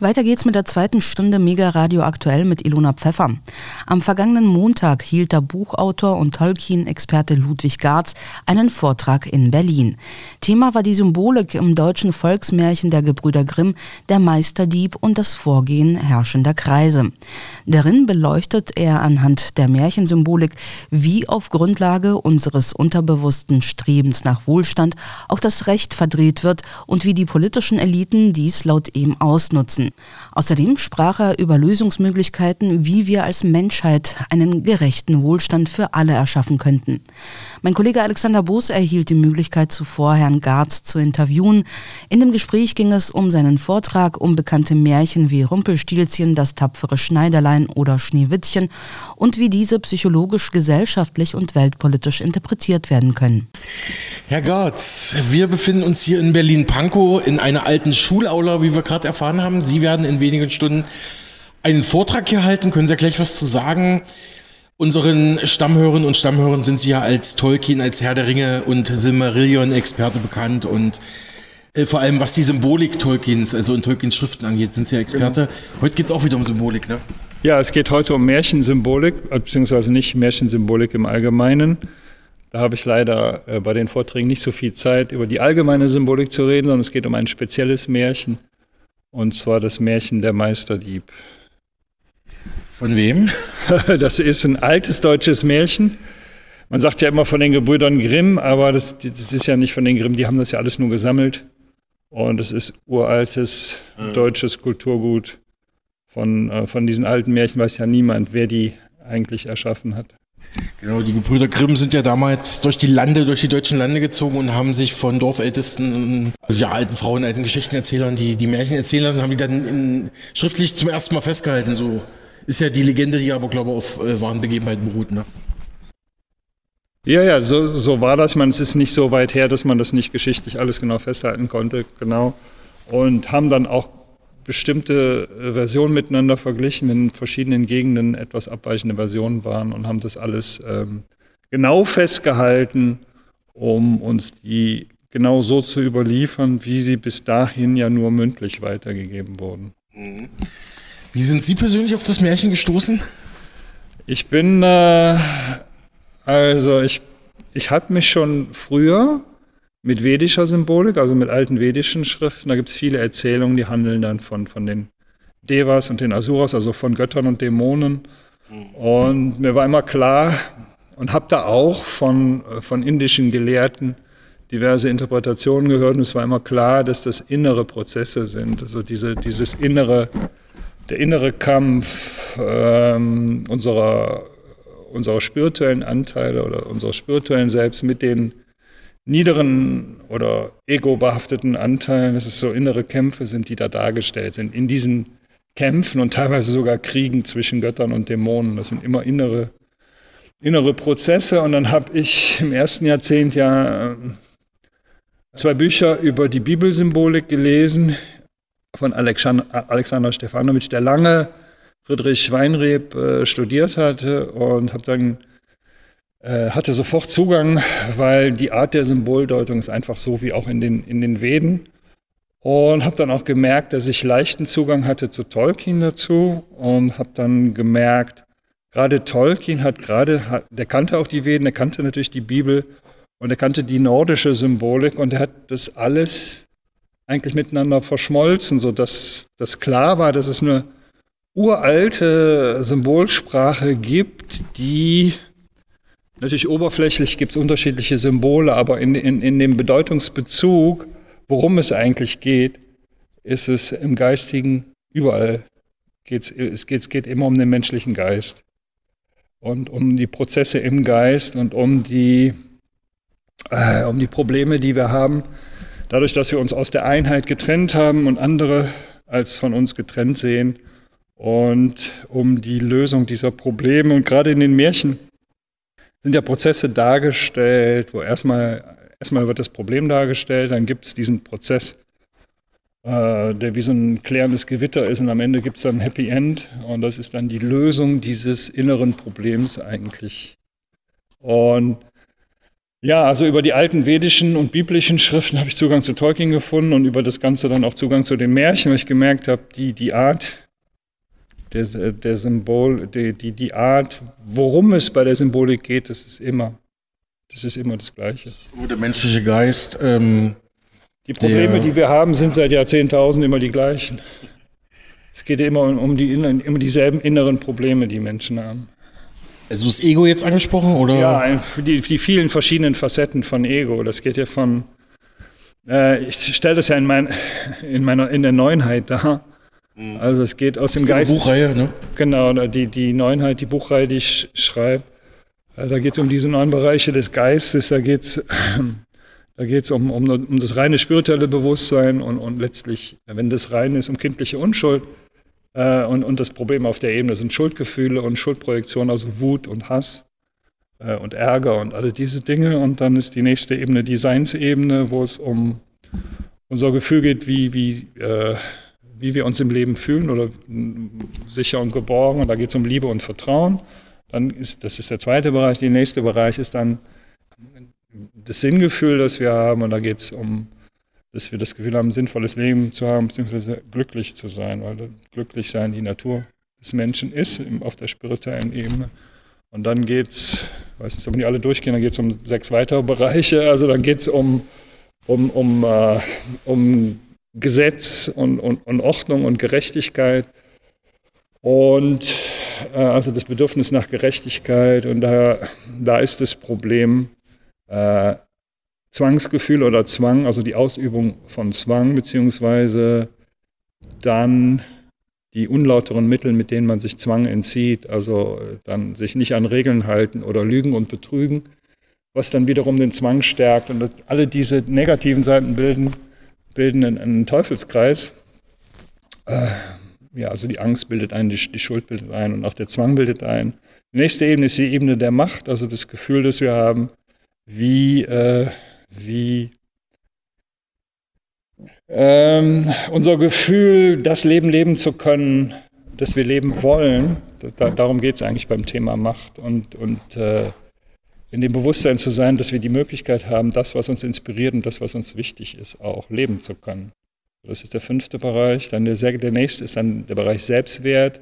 Weiter geht's mit der zweiten Stunde Mega Radio aktuell mit Ilona Pfeffer. Am vergangenen Montag hielt der Buchautor und Tolkien-Experte Ludwig Garz einen Vortrag in Berlin. Thema war die Symbolik im deutschen Volksmärchen der Gebrüder Grimm, der Meisterdieb und das Vorgehen herrschender Kreise. Darin beleuchtet er anhand der Märchensymbolik, wie auf Grundlage unseres unterbewussten Strebens nach Wohlstand auch das Recht verdreht wird und wie die politischen Eliten dies laut ihm ausnutzen. Außerdem sprach er über Lösungsmöglichkeiten, wie wir als Menschheit einen gerechten Wohlstand für alle erschaffen könnten. Mein Kollege Alexander Boos erhielt die Möglichkeit, zuvor Herrn Garz zu interviewen. In dem Gespräch ging es um seinen Vortrag, um bekannte Märchen wie Rumpelstilzchen, das tapfere Schneiderlein oder Schneewittchen und wie diese psychologisch, gesellschaftlich und weltpolitisch interpretiert werden können. Herr Garz, wir befinden uns hier in Berlin-Pankow in einer alten Schulaula, wie wir gerade erfahren haben. Sie werden in wenigen Stunden einen Vortrag hier halten. Können Sie gleich was zu sagen? Unseren Stammhörerinnen und Stammhörern sind Sie ja als Tolkien, als Herr der Ringe und Silmarillion-Experte bekannt und äh, vor allem was die Symbolik Tolkiens, also in Tolkiens Schriften angeht, sind Sie ja Experte. Genau. Heute geht es auch wieder um Symbolik, ne? Ja, es geht heute um Märchensymbolik, beziehungsweise nicht Märchensymbolik im Allgemeinen. Da habe ich leider äh, bei den Vorträgen nicht so viel Zeit, über die allgemeine Symbolik zu reden, sondern es geht um ein spezielles Märchen, und zwar das Märchen der Meisterdieb. Von wem? Das ist ein altes deutsches Märchen. Man sagt ja immer von den Gebrüdern Grimm, aber das, das ist ja nicht von den Grimm, die haben das ja alles nur gesammelt. Und es ist uraltes mhm. deutsches Kulturgut. Von, äh, von diesen alten Märchen weiß ja niemand, wer die eigentlich erschaffen hat. Genau, die Gebrüder Grimm sind ja damals durch die Lande, durch die deutschen Lande gezogen und haben sich von Dorfältesten, ja, alten Frauen, alten Geschichtenerzählern, die die Märchen erzählen lassen, haben die dann in, schriftlich zum ersten Mal festgehalten. So ist ja die Legende, die aber, glaube ich, auf äh, wahren Begebenheiten beruht, ne? Ja, ja, so, so war das. Meine, es ist nicht so weit her, dass man das nicht geschichtlich alles genau festhalten konnte, genau. Und haben dann auch bestimmte äh, Versionen miteinander verglichen, in verschiedenen Gegenden etwas abweichende Versionen waren und haben das alles ähm, genau festgehalten, um uns die genau so zu überliefern, wie sie bis dahin ja nur mündlich weitergegeben wurden. Mhm. Wie sind Sie persönlich auf das Märchen gestoßen? Ich bin, äh, also ich, ich habe mich schon früher mit vedischer Symbolik, also mit alten vedischen Schriften, da gibt es viele Erzählungen, die handeln dann von, von den Devas und den Asuras, also von Göttern und Dämonen. Und mir war immer klar und habe da auch von, von indischen Gelehrten diverse Interpretationen gehört. Und es war immer klar, dass das innere Prozesse sind, also diese, dieses innere der innere Kampf ähm, unserer, unserer spirituellen Anteile oder unserer spirituellen Selbst mit den niederen oder ego-behafteten Anteilen, dass es so innere Kämpfe sind, die da dargestellt sind. In diesen Kämpfen und teilweise sogar Kriegen zwischen Göttern und Dämonen. Das sind immer innere, innere Prozesse. Und dann habe ich im ersten Jahrzehnt ja ähm, zwei Bücher über die Bibelsymbolik gelesen, von Alexander Stefanovic, der lange Friedrich Weinreb äh, studiert hatte und habe dann äh, hatte sofort Zugang, weil die Art der Symboldeutung ist einfach so wie auch in den, in den Veden. Und habe dann auch gemerkt, dass ich leichten Zugang hatte zu Tolkien dazu und habe dann gemerkt, gerade Tolkien hat gerade, der kannte auch die Veden, er kannte natürlich die Bibel und er kannte die nordische Symbolik und er hat das alles eigentlich miteinander verschmolzen, sodass das klar war, dass es eine uralte Symbolsprache gibt, die natürlich oberflächlich gibt es unterschiedliche Symbole, aber in, in, in dem Bedeutungsbezug, worum es eigentlich geht, ist es im Geistigen überall. Geht's, es, geht, geht immer um den menschlichen Geist und um die Prozesse im Geist und um die, äh, um die Probleme, die wir haben dadurch, dass wir uns aus der Einheit getrennt haben und andere als von uns getrennt sehen. Und um die Lösung dieser Probleme und gerade in den Märchen sind ja Prozesse dargestellt, wo erstmal, erstmal wird das Problem dargestellt, dann gibt es diesen Prozess, äh, der wie so ein klärendes Gewitter ist und am Ende gibt es dann ein Happy End und das ist dann die Lösung dieses inneren Problems eigentlich. Und Ja, also über die alten vedischen und biblischen Schriften habe ich Zugang zu Tolkien gefunden und über das Ganze dann auch Zugang zu den Märchen, weil ich gemerkt habe, die, die Art der, der Symbol, die, die, die Art, worum es bei der Symbolik geht, das ist immer, das ist immer das Gleiche. Der menschliche Geist. Ähm, die Probleme, die wir haben, sind seit Jahrzehntausenden immer die gleichen. Es geht immer um die immer dieselben inneren Probleme, die Menschen haben. Also das Ego jetzt angesprochen, oder? Ja, die, die vielen verschiedenen Facetten von Ego. Das geht ja von, äh, ich stelle das ja in, mein, in, meiner, in der Neunheit dar. Mhm. Also es geht aus dem Geist. Buchreihe, ne? Genau, die, die Neunheit, die Buchreihe, die ich schreibe. Äh, da geht es um diese neun Bereiche des Geistes, da geht es da geht's um, um, um das reine spirituelle Bewusstsein und, und letztlich, wenn das rein ist, um kindliche Unschuld. Äh, und, und das Problem auf der Ebene sind Schuldgefühle und Schuldprojektion, also Wut und Hass äh, und Ärger und alle diese Dinge. Und dann ist die nächste Ebene die Seinsebene, wo es um unser Gefühl geht, wie, wie, äh, wie wir uns im Leben fühlen oder sicher und geborgen. Und da geht es um Liebe und Vertrauen. Dann ist, das ist der zweite Bereich. Der nächste Bereich ist dann das Sinngefühl, das wir haben. Und da geht es um dass wir das Gefühl haben, ein sinnvolles Leben zu haben, beziehungsweise glücklich zu sein, weil glücklich sein die Natur des Menschen ist auf der spirituellen Ebene. Und dann geht es, ich weiß nicht, ob die alle durchgehen, dann geht es um sechs weitere Bereiche. Also dann geht es um, um, um, äh, um Gesetz und, und, und, Ordnung und Gerechtigkeit. Und äh, also das Bedürfnis nach Gerechtigkeit. Und da, da ist das Problem, äh, Zwangsgefühl oder Zwang, also die Ausübung von Zwang, beziehungsweise dann die unlauteren Mittel, mit denen man sich Zwang entzieht, also äh, dann sich nicht an Regeln halten oder lügen und betrügen, was dann wiederum den Zwang stärkt. Und alle diese negativen Seiten bilden, bilden einen Teufelskreis. Äh, ja, also die Angst bildet ein, die, die, Schuld bildet ein und auch der Zwang bildet ein. Die nächste Ebene ist die Ebene der Macht, also das Gefühl, das wir haben, wie äh, wie ähm, unser Gefühl, das Leben leben zu können, das wir leben wollen. Da, darum geht es eigentlich beim Thema Macht und, und äh, in dem Bewusstsein zu sein, dass wir die Möglichkeit haben, das, was uns inspiriert und das, was uns wichtig ist, auch leben zu können. Das ist der fünfte Bereich. Dann der, der nächste ist dann der Bereich Selbstwert.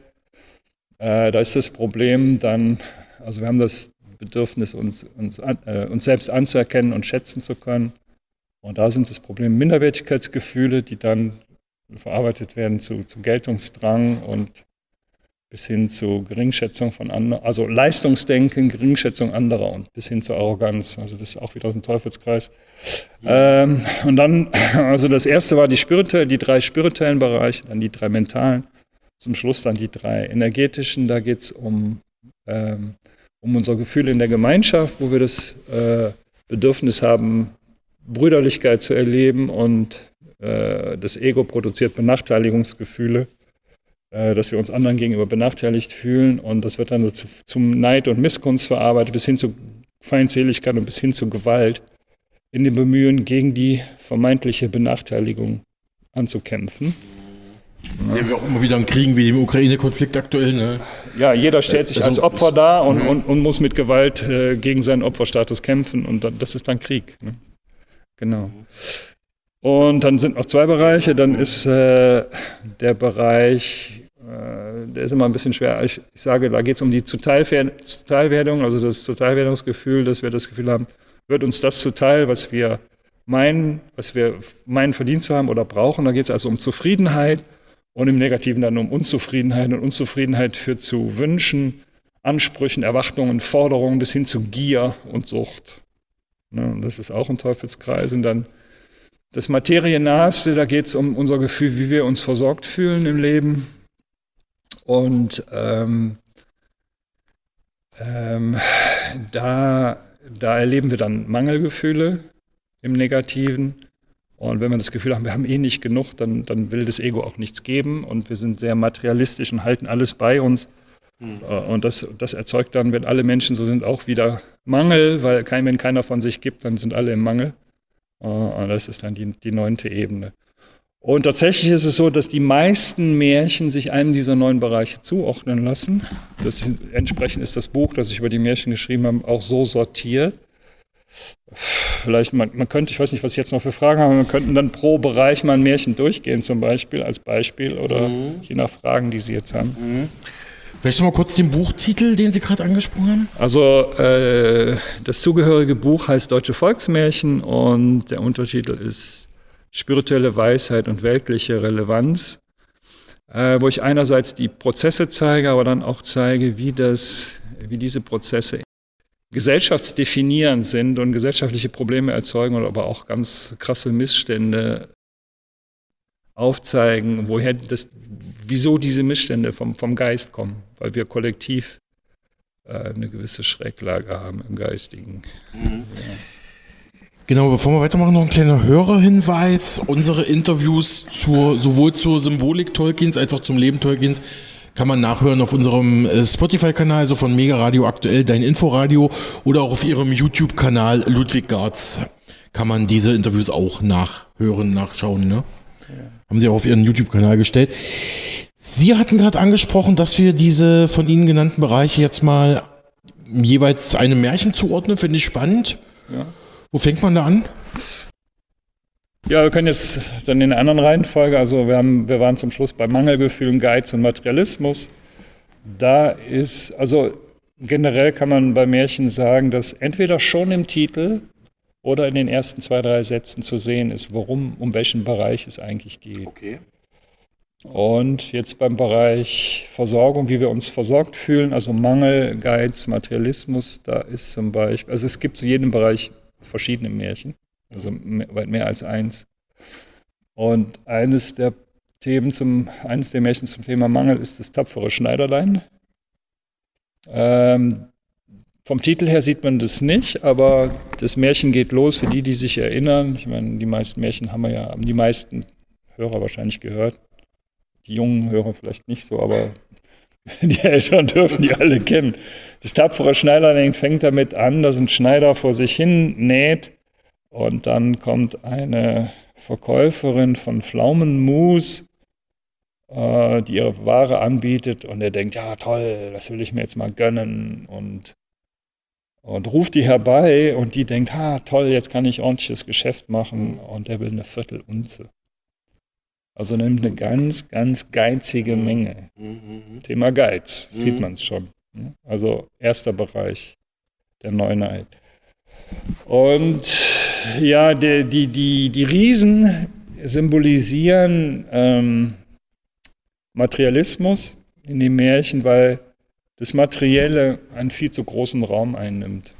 Äh, da ist das Problem dann, also wir haben das Bedürfnis, uns, uns, äh, uns selbst anzuerkennen und schätzen zu können. Und da sind das Problem Minderwertigkeitsgefühle, die dann verarbeitet werden zu, zu Geltungsdrang und bis hin zu Geringschätzung von anderen, also Leistungsdenken, Geringschätzung anderer und bis hin zur Arroganz. Also das ist auch wieder so ein Teufelskreis. Ähm, und dann, also das erste war die spirituelle, die drei spirituellen Bereiche, dann die drei mentalen, zum Schluss dann die drei energetischen. Da geht es um ähm, um unser Gefühl in der Gemeinschaft, wo wir das äh, Bedürfnis haben, Brüderlichkeit zu erleben und äh, das Ego produziert Benachteiligungsgefühle, dass wir uns anderen gegenüber benachteiligt fühlen und das wird dann zu, zum Neid und Missgunst verarbeitet, bis hin zu Feindseligkeit und bis hin zu Gewalt in dem Bemühen, gegen die vermeintliche Benachteiligung anzukämpfen. Ja. Sehen wir auch immer wieder in Kriegen wie dem Ukraine-Konflikt aktuell. Ne? Ja, jeder stellt sich als Opfer dar und, mhm. und, und, muss mit Gewalt äh, gegen seinen Opferstatus kämpfen und das ist dann Krieg. Ne? Genau. Und dann sind noch zwei Bereiche. Dann ist äh, der Bereich, äh, der ist immer ein bisschen schwer. Ich, ich sage, da geht es um die Zuteilwerdung, also das Zuteilwerdungsgefühl, dass wir das Gefühl haben, wird uns das zuteil, was wir meinen, was wir meinen verdient zu haben oder brauchen. Da geht es also um Zufriedenheit und im Negativen dann um Unzufriedenheit. Und Unzufriedenheit führt zu Wünschen, Ansprüchen, Erwartungen, Forderungen bis hin zu Gier und Sucht. Ne, das ist auch ein Teufelskreis. Und dann das Materiennaheste, da geht es um unser Gefühl, wie wir uns versorgt fühlen im Leben. Und ähm, ähm, da, da erleben wir dann Mangelgefühle im Negativen. Und wenn wir das Gefühl haben, wir haben eh nicht genug, dann, dann will das Ego auch nichts geben und wir sind sehr materialistisch und halten alles bei uns. Mhm. Und das, das erzeugt dann, wenn alle Menschen so sind, auch wieder Mangel, weil kein, wenn keiner von sich gibt, dann sind alle im Mangel. Äh, und das ist dann die, die neunte Ebene. Und tatsächlich ist es so, dass die meisten Märchen sich einem dieser neun Bereiche zuordnen lassen. Das, entsprechend ist das Buch, das ich über die Märchen geschrieben habe, auch so sortiert. vielleicht, man, man könnte, ich weiß nicht, was ich jetzt noch für Fragen habe, wir könnten dann pro Bereich mal ein Märchen durchgehen, zum Beispiel, als Beispiel, oder mhm. je nach Fragen, die Sie jetzt haben. Mhm. Vielleicht noch mal kurz den Buchtitel, den Sie gerade angesprochen haben. Also äh, das zugehörige Buch heißt Deutsche Volksmärchen und der Untertitel ist Spirituelle Weisheit und weltliche Relevanz, äh, wo ich einerseits die Prozesse zeige, aber dann auch zeige, wie, das, wie diese Prozesse gesellschaftsdefinierend sind und gesellschaftliche Probleme erzeugen oder aber auch ganz krasse Missstände aufzeigen, woher das, wieso diese Missstände vom, vom Geist kommen, weil wir kollektiv äh, eine gewisse Schräglage haben im Geistigen. Mhm. Ja. Genau, bevor wir weitermachen, noch ein kleiner Hörerhinweis. Unsere Interviews zur, sowohl zur Symbolik Tolkiens als auch zum Leben Tolkiens kann man nachhören auf unserem äh, Spotify-Kanal, also von Mega Radio aktuell, dein Inforadio oder auch auf ihrem YouTube-Kanal Ludwig Garz kann man diese Interviews auch nachhören, nachschauen. Ne? Ja. Haben sie auch auf ihren YouTube-Kanal gestellt. Sie hatten gerade angesprochen, dass wir diese von Ihnen genannten Bereiche jetzt mal jeweils einem Märchen zuordnen. Finde ich spannend. Ja. Wo fängt man da an? Ja, wir können jetzt dann in einer anderen Reihenfolge, also wir, haben, wir waren zum Schluss bei Mangelgefühlen, Geiz und Materialismus. Da ist, also generell kann man bei Märchen sagen, dass entweder schon im Titel oder in den ersten zwei, drei Sätzen zu sehen ist, worum, um welchen Bereich es eigentlich geht. Okay. Und jetzt beim Bereich Versorgung, wie wir uns versorgt fühlen, also Mangel, Geiz, Materialismus, da ist zum Beispiel, also es gibt zu jedem Bereich verschiedene Märchen also weit mehr als eins. Und eines der Themen zum, eines der Märchen zum Thema Mangel ist das tapfere Schneiderlein. Ähm, vom Titel her sieht man das nicht, aber das Märchen geht los für die, die sich erinnern. Ich meine, die meisten Märchen haben wir ja, haben die meisten Hörer wahrscheinlich gehört. Die jungen Hörer vielleicht nicht so, aber die Eltern dürfen die alle kennen. Das tapfere Schneiderlein fängt damit an, dass ein Schneider vor sich hin näht und dann kommt eine Verkäuferin von Pflaumenmus, äh, die ihre Ware anbietet und er denkt, ja toll, das will ich mir jetzt mal gönnen und, und ruft die herbei und die denkt, ha toll, jetzt kann ich ordentliches Geschäft machen und er will eine Viertelunze. Also nimmt eine ganz, ganz geizige Menge. Mhm. Thema Geiz, mhm. sieht man es schon. Ne? Also erster Bereich der Neuheit. Und ja, die, die, die, die Riesen symbolisieren ähm, Materialismus in den Märchen, weil das Materielle einen viel zu großen Raum einnimmt.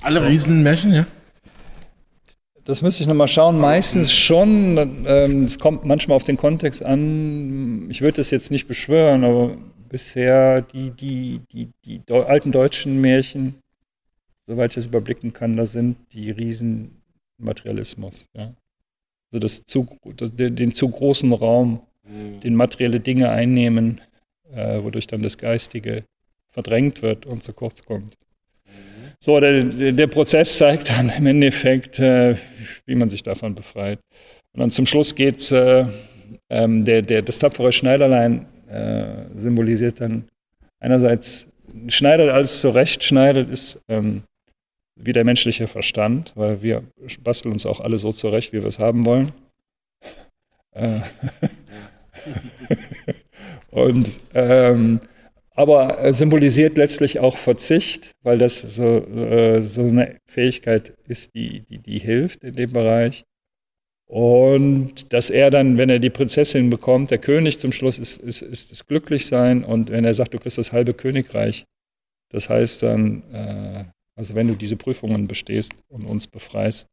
Alle Riesenmärchen, ja? Das müsste ich nochmal schauen. Meistens schon. Ähm, es kommt manchmal auf den Kontext an. Ich würde das jetzt nicht beschwören, aber bisher die, die, die, die alten deutschen Märchen soweit ich das überblicken kann, da sind die Riesen Materialismus. Ja. Also das zu, den, zu großen Raum, mhm. den materielle Dinge einnehmen, äh, wodurch dann das Geistige verdrängt wird und zu kurz kommt. So, der, der Prozess zeigt dann im Endeffekt, äh, wie man sich davon befreit. Und dann zum Schluss geht es, äh, ähm, der, der, das tapfere Schneiderlein äh, symbolisiert dann einerseits, schneidet alles zurecht, schneidet ist ähm, wie der menschliche Verstand, weil wir basteln uns auch alle so zurecht, wie wir es haben wollen. Äh, und ähm, aber symbolisiert letztlich auch Verzicht, weil das so, äh, so eine Fähigkeit ist, die, die, die hilft in dem Bereich. Und dass er dann, wenn er die Prinzessin bekommt, der König zum Schluss ist, ist, ist das Glücklichsein. Und wenn er sagt, du kriegst das halbe Königreich, das heißt dann, äh, also wenn du diese Prüfungen bestehst und uns befreist.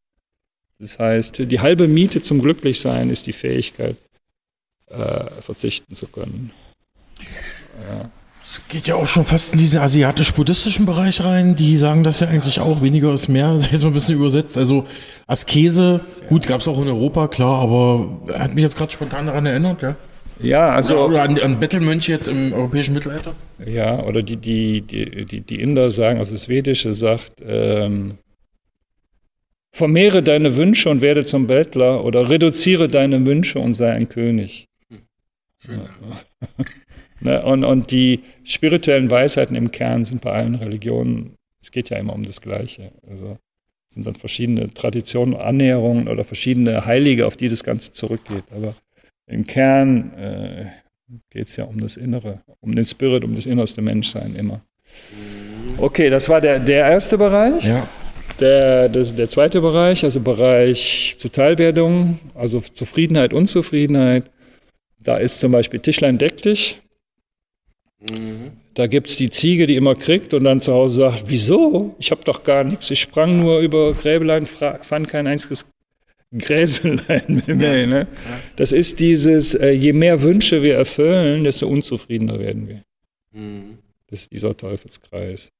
Das heißt, die halbe Miete zum Glücklichsein ist die Fähigkeit, äh, verzichten zu können. Ja. Es geht ja auch schon fast in diesen asiatisch-buddhistischen Bereich rein. Die sagen das ja eigentlich auch, weniger ist mehr, das ist mal ein bisschen übersetzt. Also Askese, gut, gab es auch in Europa, klar, aber hat mich jetzt gerade spontan daran erinnert, ja. Ja, also. Oder, oder an, an Bettelmönche jetzt im europäischen Mittelalter? Ja, oder die, die, die, die, die Inder sagen, also das Vedische sagt, ähm, vermehre deine Wünsche und werde zum Bettler oder reduziere deine Wünsche und sei ein König. Schön. Ja. ne, und, und die spirituellen Weisheiten im Kern sind bei allen Religionen, es geht ja immer um das Gleiche. Also sind dann verschiedene Traditionen, Annäherungen oder verschiedene Heilige, auf die das Ganze zurückgeht. Aber im Kern äh, geht es ja um das Innere, um den Spirit, um das innerste Menschsein immer. Okay, das war der, der erste Bereich. Ja. Der, das, der zweite Bereich, also Bereich Zuteilwerdung, also Zufriedenheit, Unzufriedenheit. Da ist zum Beispiel Tischlein deck dich. Mhm. Da gibt es die Ziege, die immer kriegt und dann zu Hause sagt, wieso? Ich habe doch gar nichts. Ich sprang nur über Gräbelein, fand kein einziges Gräselein mehr. Ne? Das ist dieses, äh, je mehr Wünsche wir erfüllen, desto unzufriedener werden wir. Mhm. Das ist dieser Teufelskreis.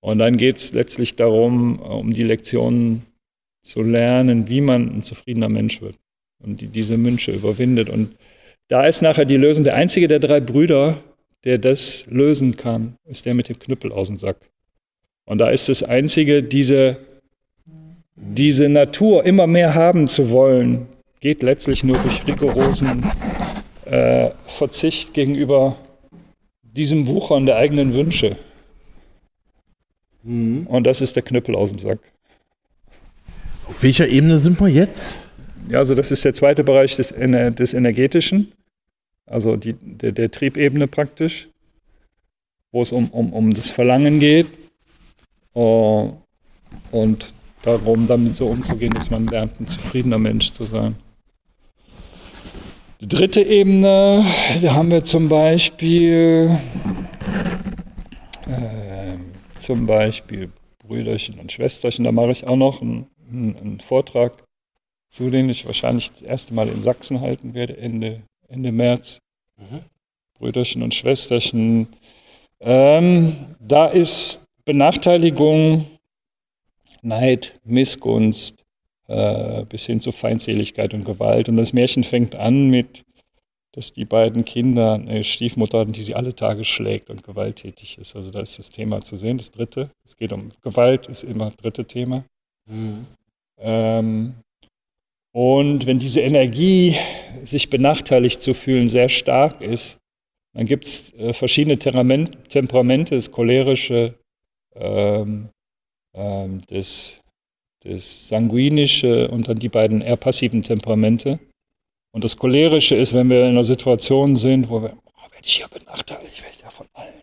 Und dann geht es letztlich darum, um die Lektionen zu lernen, wie man ein zufriedener Mensch wird und die, diese Wünsche überwindet. Und da ist nachher die Lösung. Der einzige der drei Brüder, der das lösen kann, ist der mit dem Knüppel aus dem Sack. Und da ist das einzige, diese diese Natur immer mehr haben zu wollen, geht letztlich nur durch rigorosen äh, Verzicht gegenüber diesem Wuchern der eigenen Wünsche. Mhm. Und das ist der Knüppel aus dem Sack. Auf welcher Ebene sind wir jetzt? Ja, also das ist der zweite Bereich des, des Energetischen, also die, der, der Triebebene praktisch, wo es um, um, um das Verlangen geht. Uh, und darum, damit so umzugehen, dass man lernt, ein zufriedener Mensch zu sein. Die dritte Ebene, da haben wir zum Beispiel, äh, zum Beispiel Brüderchen und Schwesterchen. Da mache ich auch noch einen, einen, Vortrag zu, den ich wahrscheinlich das erste Mal in Sachsen halten werde, Ende, Ende März. Mhm. Brüderchen und Schwesterchen. Ähm, da ist Benachteiligung Neid, Missgunst äh, bis hin zu Feindseligkeit und Gewalt. Und das Märchen fängt an mit, dass die beiden Kinder eine Stiefmutter hatten, die sie alle Tage schlägt und gewalttätig ist. Also da ist das Thema zu sehen. Das dritte, es geht um Gewalt, ist immer das dritte Thema. Mhm. Ähm, und wenn diese Energie, sich benachteiligt zu fühlen, sehr stark ist, dann gibt es äh, verschiedene Temperamente, das cholerische, ähm, ähm, das, das sanguinische und dann die beiden eher passiven Temperamente. Und das cholerische ist, wenn wir in einer Situation sind, wo wir, oh, werde ich hier benachteiligt, werde ich ja von allen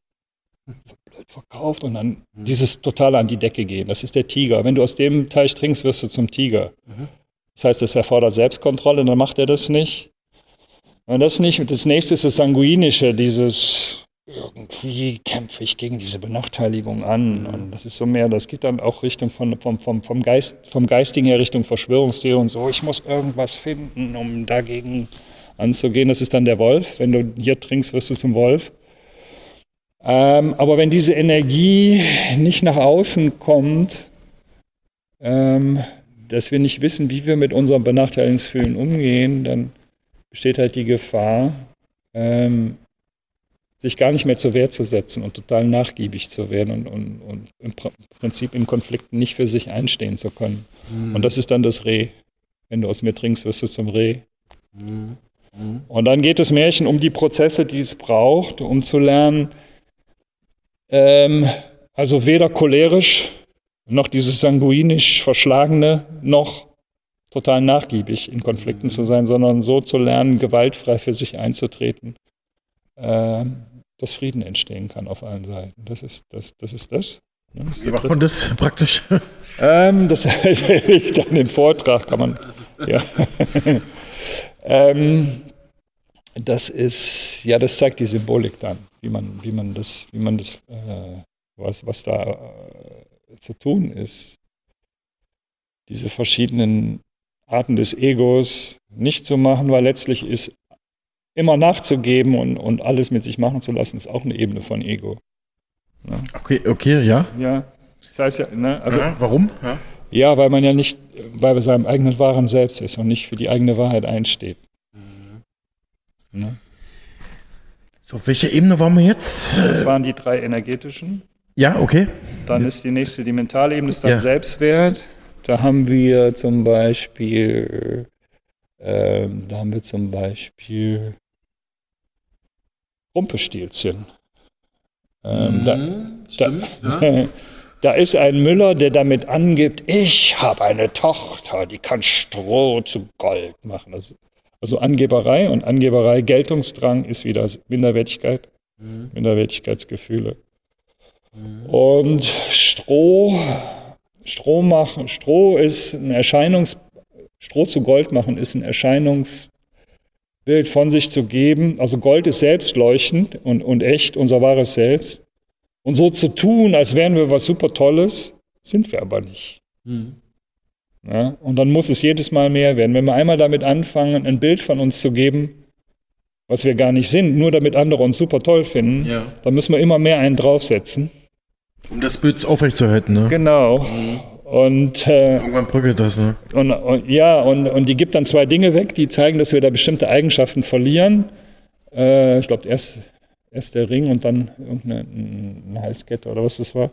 blöd verkauft und dann mhm. dieses totale an die Decke gehen. Das ist der Tiger. Wenn du aus dem Teich trinkst, wirst du zum Tiger. Mhm. Das heißt, es erfordert Selbstkontrolle, dann macht er das nicht. Und das nicht. Das nächste ist das Sanguinische, dieses irgendwie kämpfe ich gegen diese Benachteiligung an. Und das ist so mehr, das geht dann auch Richtung von, vom, vom, vom, Geist, vom Geistigen her Richtung Verschwörungstheorie und so. Ich muss irgendwas finden, um dagegen anzugehen. Das ist dann der Wolf. Wenn du hier trinkst, wirst du zum Wolf. Ähm, aber wenn diese Energie nicht nach außen kommt, ähm, dass wir nicht wissen, wie wir mit unserem Benachteiligungsgefühlen umgehen, dann besteht halt die Gefahr, ähm, sich gar nicht mehr zur Wehr zu setzen und total nachgiebig zu werden und, und, und im Prinzip in Konflikten nicht für sich einstehen zu können. Mhm. Und das ist dann das Reh. Wenn du aus mir trinkst, wirst du zum Reh. Mhm. Mhm. Und dann geht das Märchen um die Prozesse, die es braucht, um zu lernen, ähm, also weder cholerisch noch dieses sanguinisch Verschlagene noch total nachgiebig in Konflikten zu sein, sondern so zu lernen, gewaltfrei für sich einzutreten. Ähm, dass Frieden entstehen kann auf allen Seiten. Das ist das. Das ist das. Ne? das Wie macht man das praktisch? Ähm, das erzähle ich dann im Vortrag, kann man. Ja. ähm, das ist, ja, das zeigt die Symbolik dann, wie man, wie man das, wie man das, äh, was, was da äh, zu tun ist. Diese verschiedenen Arten des Egos nicht zu machen, weil letztlich ist immer nachzugeben und, und alles mit sich machen zu lassen, ist auch eine Ebene von Ego. Ne? Okay, okay, ja. Ja. Das heißt ja, ne, also. Ja, warum? Ja. ja. weil man ja nicht bei seinem eigenen wahren Selbst ist und nicht für die eigene Wahrheit einsteht. Mhm. Ne? So, auf welcher Ebene waren wir jetzt? Das waren die drei energetischen. Ja, okay. Dann ist die nächste, die mentale Ebene, ist dann ja. Selbstwert. Da haben wir zum Beispiel, äh, da haben wir zum Beispiel Rumpelstilzchen. Ähm, mhm, da, stimmt, da, ja. Da ist ein Müller, der damit angibt, ich habe eine Tochter, die kann Stroh zu Gold machen. Also, also Angeberei und Angeberei, Geltungsdrang ist wieder Minderwertigkeit, mhm. Minderwertigkeitsgefühle. Und Stroh, Stroh machen, Stroh ist ein Erscheinungs, Stroh zu Gold machen ist ein Erscheinungsbild von sich zu geben. Also Gold ist selbstleuchtend und, und echt, unser wahres Selbst. Und so zu tun, als wären wir was super Tolles, sind wir aber nicht. Mhm. Ja, und dann muss es jedes Mal mehr werden. Wenn wir einmal damit anfangen, ein Bild von uns zu geben, was wir gar nicht sind, nur damit andere uns super toll finden, ja. dann müssen wir immer mehr einen draufsetzen. Um das Bild aufrechtzuerhalten, ne? Genau. Und, äh, Irgendwann brückelt das, ne? Und, und, ja, und, und die gibt dann zwei Dinge weg, die zeigen, dass wir da bestimmte Eigenschaften verlieren. Äh, ich glaube, erst Erst der Ring und dann irgendeine eine Halskette oder was das war.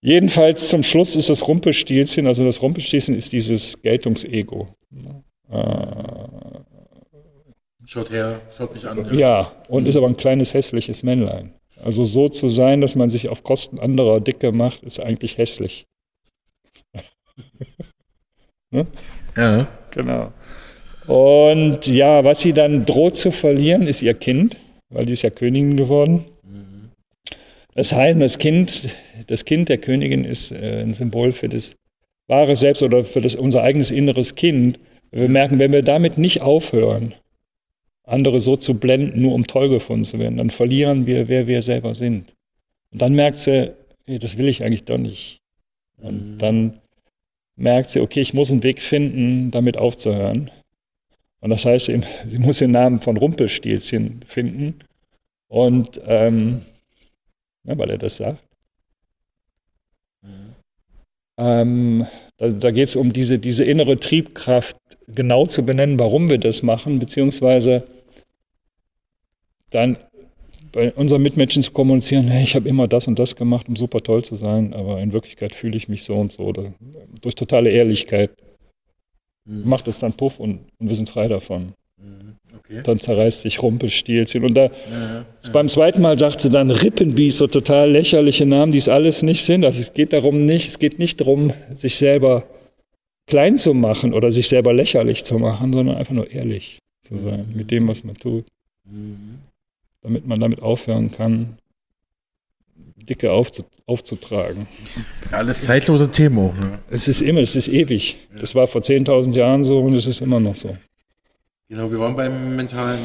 Jedenfalls zum Schluss ist das Rumpelstilzchen, also das Rumpelstilzchen ist dieses Geltungsego. Äh, schaut her, schaut mich an. Ja, ja und mhm. ist aber ein kleines hässliches Männlein. Also so zu sein, dass man sich auf Kosten anderer dicke macht, ist eigentlich hässlich. ne? Ja. Genau. Und ja, was sie dann droht zu verlieren, ist ihr Kind weil die ist ja Königin geworden. Das heißt, das Kind, das Kind der Königin ist äh, ein Symbol für das wahre Selbst oder für das, unser eigenes inneres Kind. Wir merken, wenn wir damit nicht aufhören, andere so zu blenden, nur um toll gefunden zu werden, dann verlieren wir, wer wir selber sind. Und dann merkt sie, hey, das will ich eigentlich doch nicht. Und mhm. dann merkt sie, okay, ich muss einen Weg finden, damit aufzuhören. Und das heißt, sie muss den Namen von Rumpelstilzchen finden. Und ähm, ja, weil er das sagt. Mhm. Ähm, da, da geht es um diese, diese innere Triebkraft genau zu benennen, warum wir das machen, beziehungsweise dann bei unseren Mitmenschen zu kommunizieren, hey, ich habe immer das und das gemacht, um super toll zu sein, aber in Wirklichkeit fühle ich mich so und so. Oder durch totale Ehrlichkeit mhm. macht es dann Puff und, und wir sind frei davon. Dann zerreißt sich Rumpelstilzchen. Und da, ja, ja. beim zweiten Mal sagt sie dann Rippenbies, so total lächerliche Namen, die es alles nicht sind. Also es geht darum nicht, es geht nicht darum, sich selber klein zu machen oder sich selber lächerlich zu machen, sondern einfach nur ehrlich zu sein mhm. mit dem, was man tut. Damit man damit aufhören kann, Dicke aufzutragen. Alles zeitlose Themen auch. Ne? Es ist immer, es ist ewig. Das war vor 10.000 Jahren so und es ist immer noch so. Genau, wir waren beim Mentalen.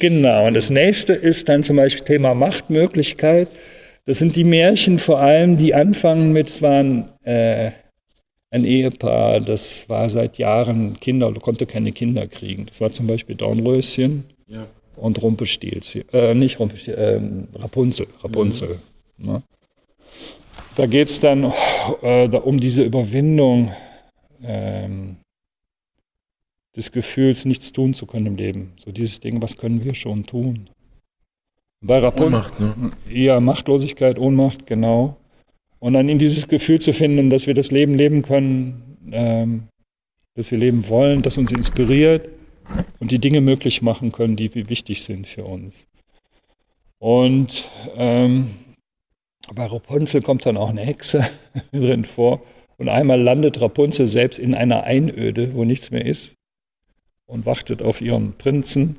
genau, und das nächste ist dann zum Beispiel Thema Machtmöglichkeit. Das sind die Märchen vor allem, die anfangen mit, es waren äh, ein Ehepaar, das war seit Jahren Kinder, konnte keine Kinder kriegen. Das war zum Beispiel Dornröschen ja. und Rumpelstilzchen. Äh, nicht Rumpelstilzchen, äh, Rapunzel. Rapunzel. Mhm. Ne? Da geht es dann äh, um diese Überwindung ähm, des Gefühls, nichts tun zu können im Leben. So dieses Ding, was können wir schon tun? Bei Rapport, Ohnmacht, ne? Ja, Machtlosigkeit, Ohnmacht, genau. Und dann in dieses Gefühl zu finden, dass wir das Leben leben können, ähm, dass wir leben wollen, das uns inspiriert und die Dinge möglich machen können, die wichtig sind für uns. Und ähm, bei Rapunzel kommt dann auch eine Hexe drin vor. Und einmal landet Rapunzel selbst in einer Einöde, wo nichts mehr ist und wartet auf ihren Prinzen.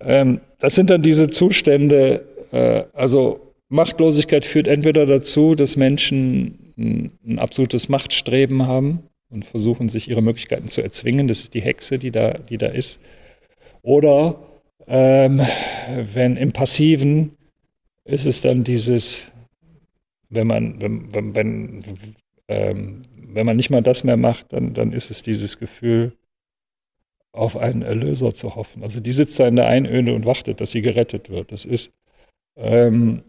Ähm, das sind dann diese Zustände, äh, also Machtlosigkeit führt entweder dazu, dass Menschen ein, ein, absolutes Machtstreben haben und versuchen, sich ihre Möglichkeiten zu erzwingen. Das ist die Hexe, die da, die da ist. Oder ähm, wenn im Passiven ist es dann dieses wenn man, wenn, wenn, wenn, ähm, wenn man nicht mal das mehr macht, dann, dann ist es dieses Gefühl, auf einen Erlöser zu hoffen. Also die sitzt da in der Einöde und wartet, dass sie gerettet wird. Das ist ähm,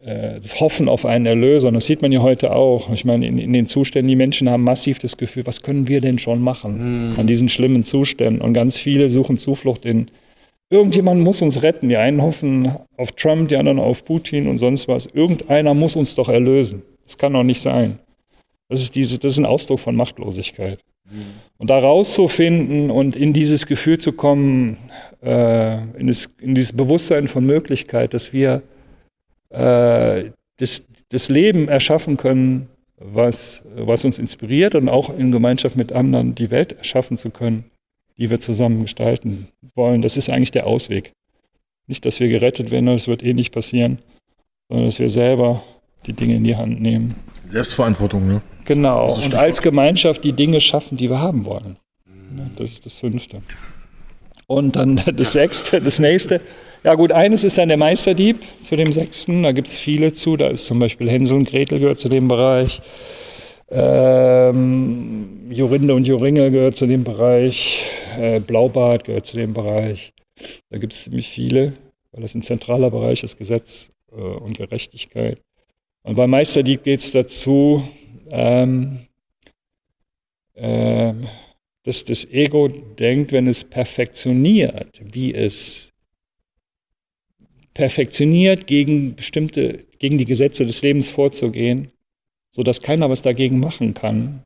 äh, das Hoffen auf einen Erlöser. Und das sieht man ja heute auch. Ich meine, in, in, den Zuständen, die Menschen haben massiv das Gefühl, was können wir denn schon machen mhm. an diesen schlimmen Zuständen? Und ganz viele suchen Zuflucht in Irgendjemand muss uns retten. Die einen hoffen auf Trump, die anderen auf Putin und sonst was. Irgendeiner muss uns doch erlösen. Das kann doch nicht sein. Das ist, diese, das ist ein Ausdruck von Machtlosigkeit. Mhm. Und da rauszufinden und in dieses Gefühl zu kommen, äh, in, das, in, dieses Bewusstsein von Möglichkeit, dass wir äh, das, das Leben erschaffen können, was, was uns inspiriert und auch in Gemeinschaft mit anderen die Welt erschaffen zu können, die wir zusammen gestalten wollen. Das ist eigentlich der Ausweg. Nicht, dass wir gerettet werden, das wird eh nicht passieren, sondern dass wir selber die Dinge in die Hand nehmen. Selbstverantwortung, ne? Genau. Und als Gemeinschaft die Dinge schaffen, die wir haben wollen. Das ist das Fünfte. Und dann das Sechste, das Nächste. Ja gut, eines ist dann der Meisterdieb zu dem Sechsten. Da gibt es viele zu. Da ist zum Beispiel Hänsel und Gretel gehört zu dem Bereich. Ähm, Jorinde und Joringel gehört zu dem Bereich. Äh, Blaubart gehört zu dem Bereich. Da gibt es ziemlich viele, weil das ein zentraler Bereich ist, Gesetz äh, und Gerechtigkeit. Und bei Meisterdieb geht es dazu, ähm, ähm, dass das Ego denkt, wenn es perfektioniert, wie es perfektioniert, gegen bestimmte, gegen die Gesetze des Lebens vorzugehen, sodass keiner was dagegen machen kann,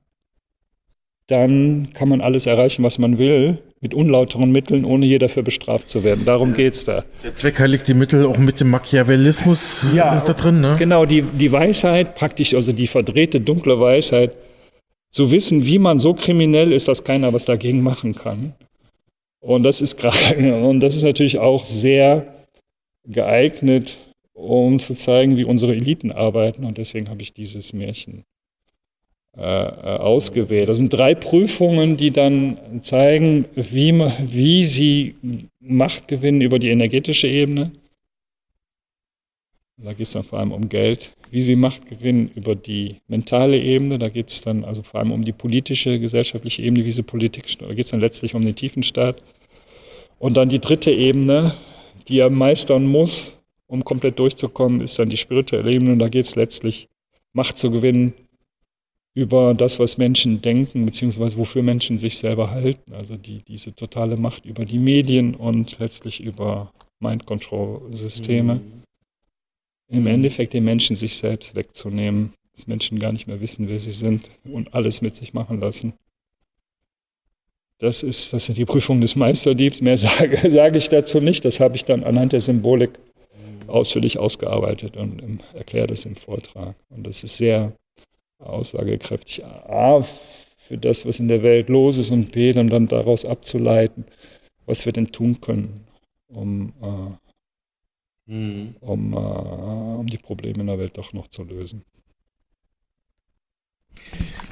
dann kann man alles erreichen, was man will, mit unlauteren Mitteln, ohne je dafür bestraft zu werden. Darum geht es da. Der Zweck heiligt die Mittel, auch mit dem Machiavellismus ja, ist da drin, ne? Genau, die, die Weisheit, praktisch, also die verdrehte, dunkle Weisheit, zu wissen, wie man so kriminell ist, dass keiner was dagegen machen kann. Und das ist gerade, und das ist natürlich auch sehr geeignet, um zu zeigen, wie unsere Eliten arbeiten. Und deswegen habe ich dieses Märchen ausgewählt. Das sind drei Prüfungen, die dann zeigen, wie, wie sie Macht gewinnen über die energetische Ebene. Da geht es dann vor allem um Geld, wie sie Macht gewinnen über die mentale Ebene. Da geht es dann also vor allem um die politische, gesellschaftliche Ebene, wie sie Politik, da geht es dann letztlich um den Tiefenstaat. Und dann die dritte Ebene, die er meistern muss, um komplett durchzukommen, ist dann die spirituelle Ebene. Und da geht es letztlich, Macht zu gewinnen über das, was Menschen denken, beziehungsweise wofür Menschen sich selber halten. Also die, diese totale Macht über die Medien und letztlich über Mind-Control-Systeme. Mhm. Im Endeffekt den Menschen sich selbst wegzunehmen, dass Menschen gar nicht mehr wissen, wer sie sind und alles mit sich machen lassen. Das, ist, das sind die Prüfungen des Meisterdiebs. Mehr sage, sage ich dazu nicht. Das habe ich dann anhand der Symbolik ausführlich ausgearbeitet und erkläre das im Vortrag. Und das ist sehr aussagekräftig. A, für das, was in der Welt los ist und B, dann, dann daraus abzuleiten, was wir denn tun können, um, äh, mhm. um, äh, um die Probleme in der Welt doch noch zu lösen.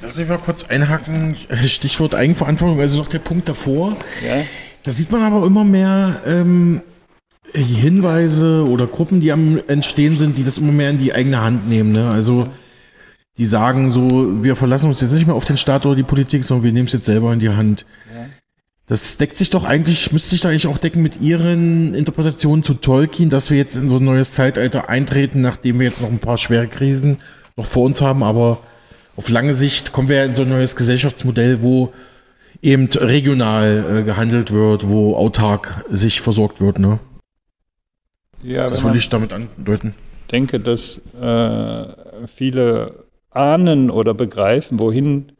Lass mich mal kurz einhaken. Stichwort Eigenverantwortung, also noch der Punkt davor. Ja. Da sieht man aber immer mehr ähm, Hinweise oder Gruppen, die am Entstehen sind, die das immer mehr in die eigene Hand nehmen. Ne? Also die sagen so, wir verlassen uns jetzt nicht mehr auf den Staat oder die Politik, sondern wir nehmen es jetzt selber in die Hand. Ja. Das deckt sich doch eigentlich, müsste sich da eigentlich auch decken mit Ihren Interpretationen zu Tolkien, dass wir jetzt in so ein neues Zeitalter eintreten, nachdem wir jetzt noch ein paar schwere Krisen noch vor uns haben, aber auf lange Sicht kommen wir in so ein neues Gesellschaftsmodell, wo eben regional äh, gehandelt wird, wo autark sich versorgt wird, ne? Ja, das will ich damit andeuten. Ich denke, dass äh, viele ahnen oder begreifen, wohin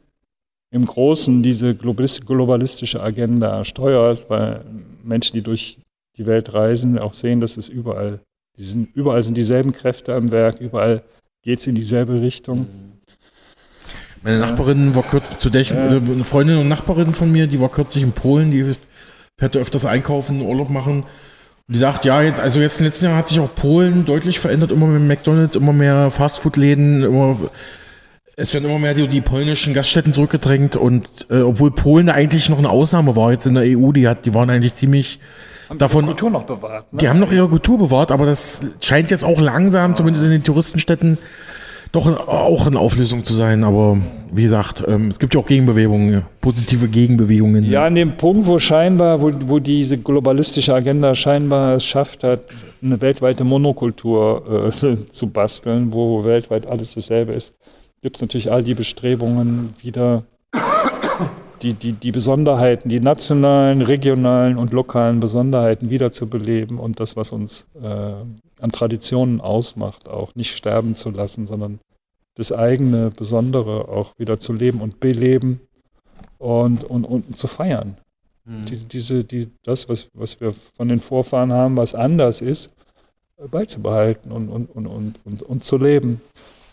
im Großen diese globalistische Agenda steuert, weil Menschen, die durch die Welt reisen, auch sehen, dass es überall, sind, überall sind dieselben Kräfte am Werk, überall geht es in dieselbe Richtung. Meine Nachbarin war kürzlich, zu der ich, ja. eine Freundin und Nachbarin von mir, die war kürzlich in Polen, die fährt öfters einkaufen, Urlaub machen. Und die sagt, ja, jetzt, also jetzt im letzten Jahr hat sich auch Polen deutlich verändert, immer mehr McDonalds, immer mehr Fastfood-Läden, immer es werden immer mehr die, die polnischen Gaststätten zurückgedrängt und äh, obwohl Polen eigentlich noch eine Ausnahme war jetzt in der EU, die hat, die waren eigentlich ziemlich haben davon. Die Kultur noch bewahrt. Ne? Die haben noch ihre Kultur bewahrt, aber das scheint jetzt auch langsam, ja. zumindest in den Touristenstädten, doch auch in Auflösung zu sein. Aber wie gesagt, ähm, es gibt ja auch Gegenbewegungen, positive Gegenbewegungen. Ja, an dem Punkt, wo scheinbar, wo, wo diese globalistische Agenda scheinbar es schafft hat, eine weltweite Monokultur äh, zu basteln, wo weltweit alles dasselbe ist gibt es natürlich all die Bestrebungen, wieder die, die, die Besonderheiten, die nationalen, regionalen und lokalen Besonderheiten wiederzubeleben und das, was uns äh, an Traditionen ausmacht, auch nicht sterben zu lassen, sondern das eigene Besondere auch wieder zu leben und beleben und, und, und zu feiern. Mhm. Diese, diese, die, das, was, was wir von den Vorfahren haben, was anders ist, beizubehalten und, und, und, und, und, und zu leben.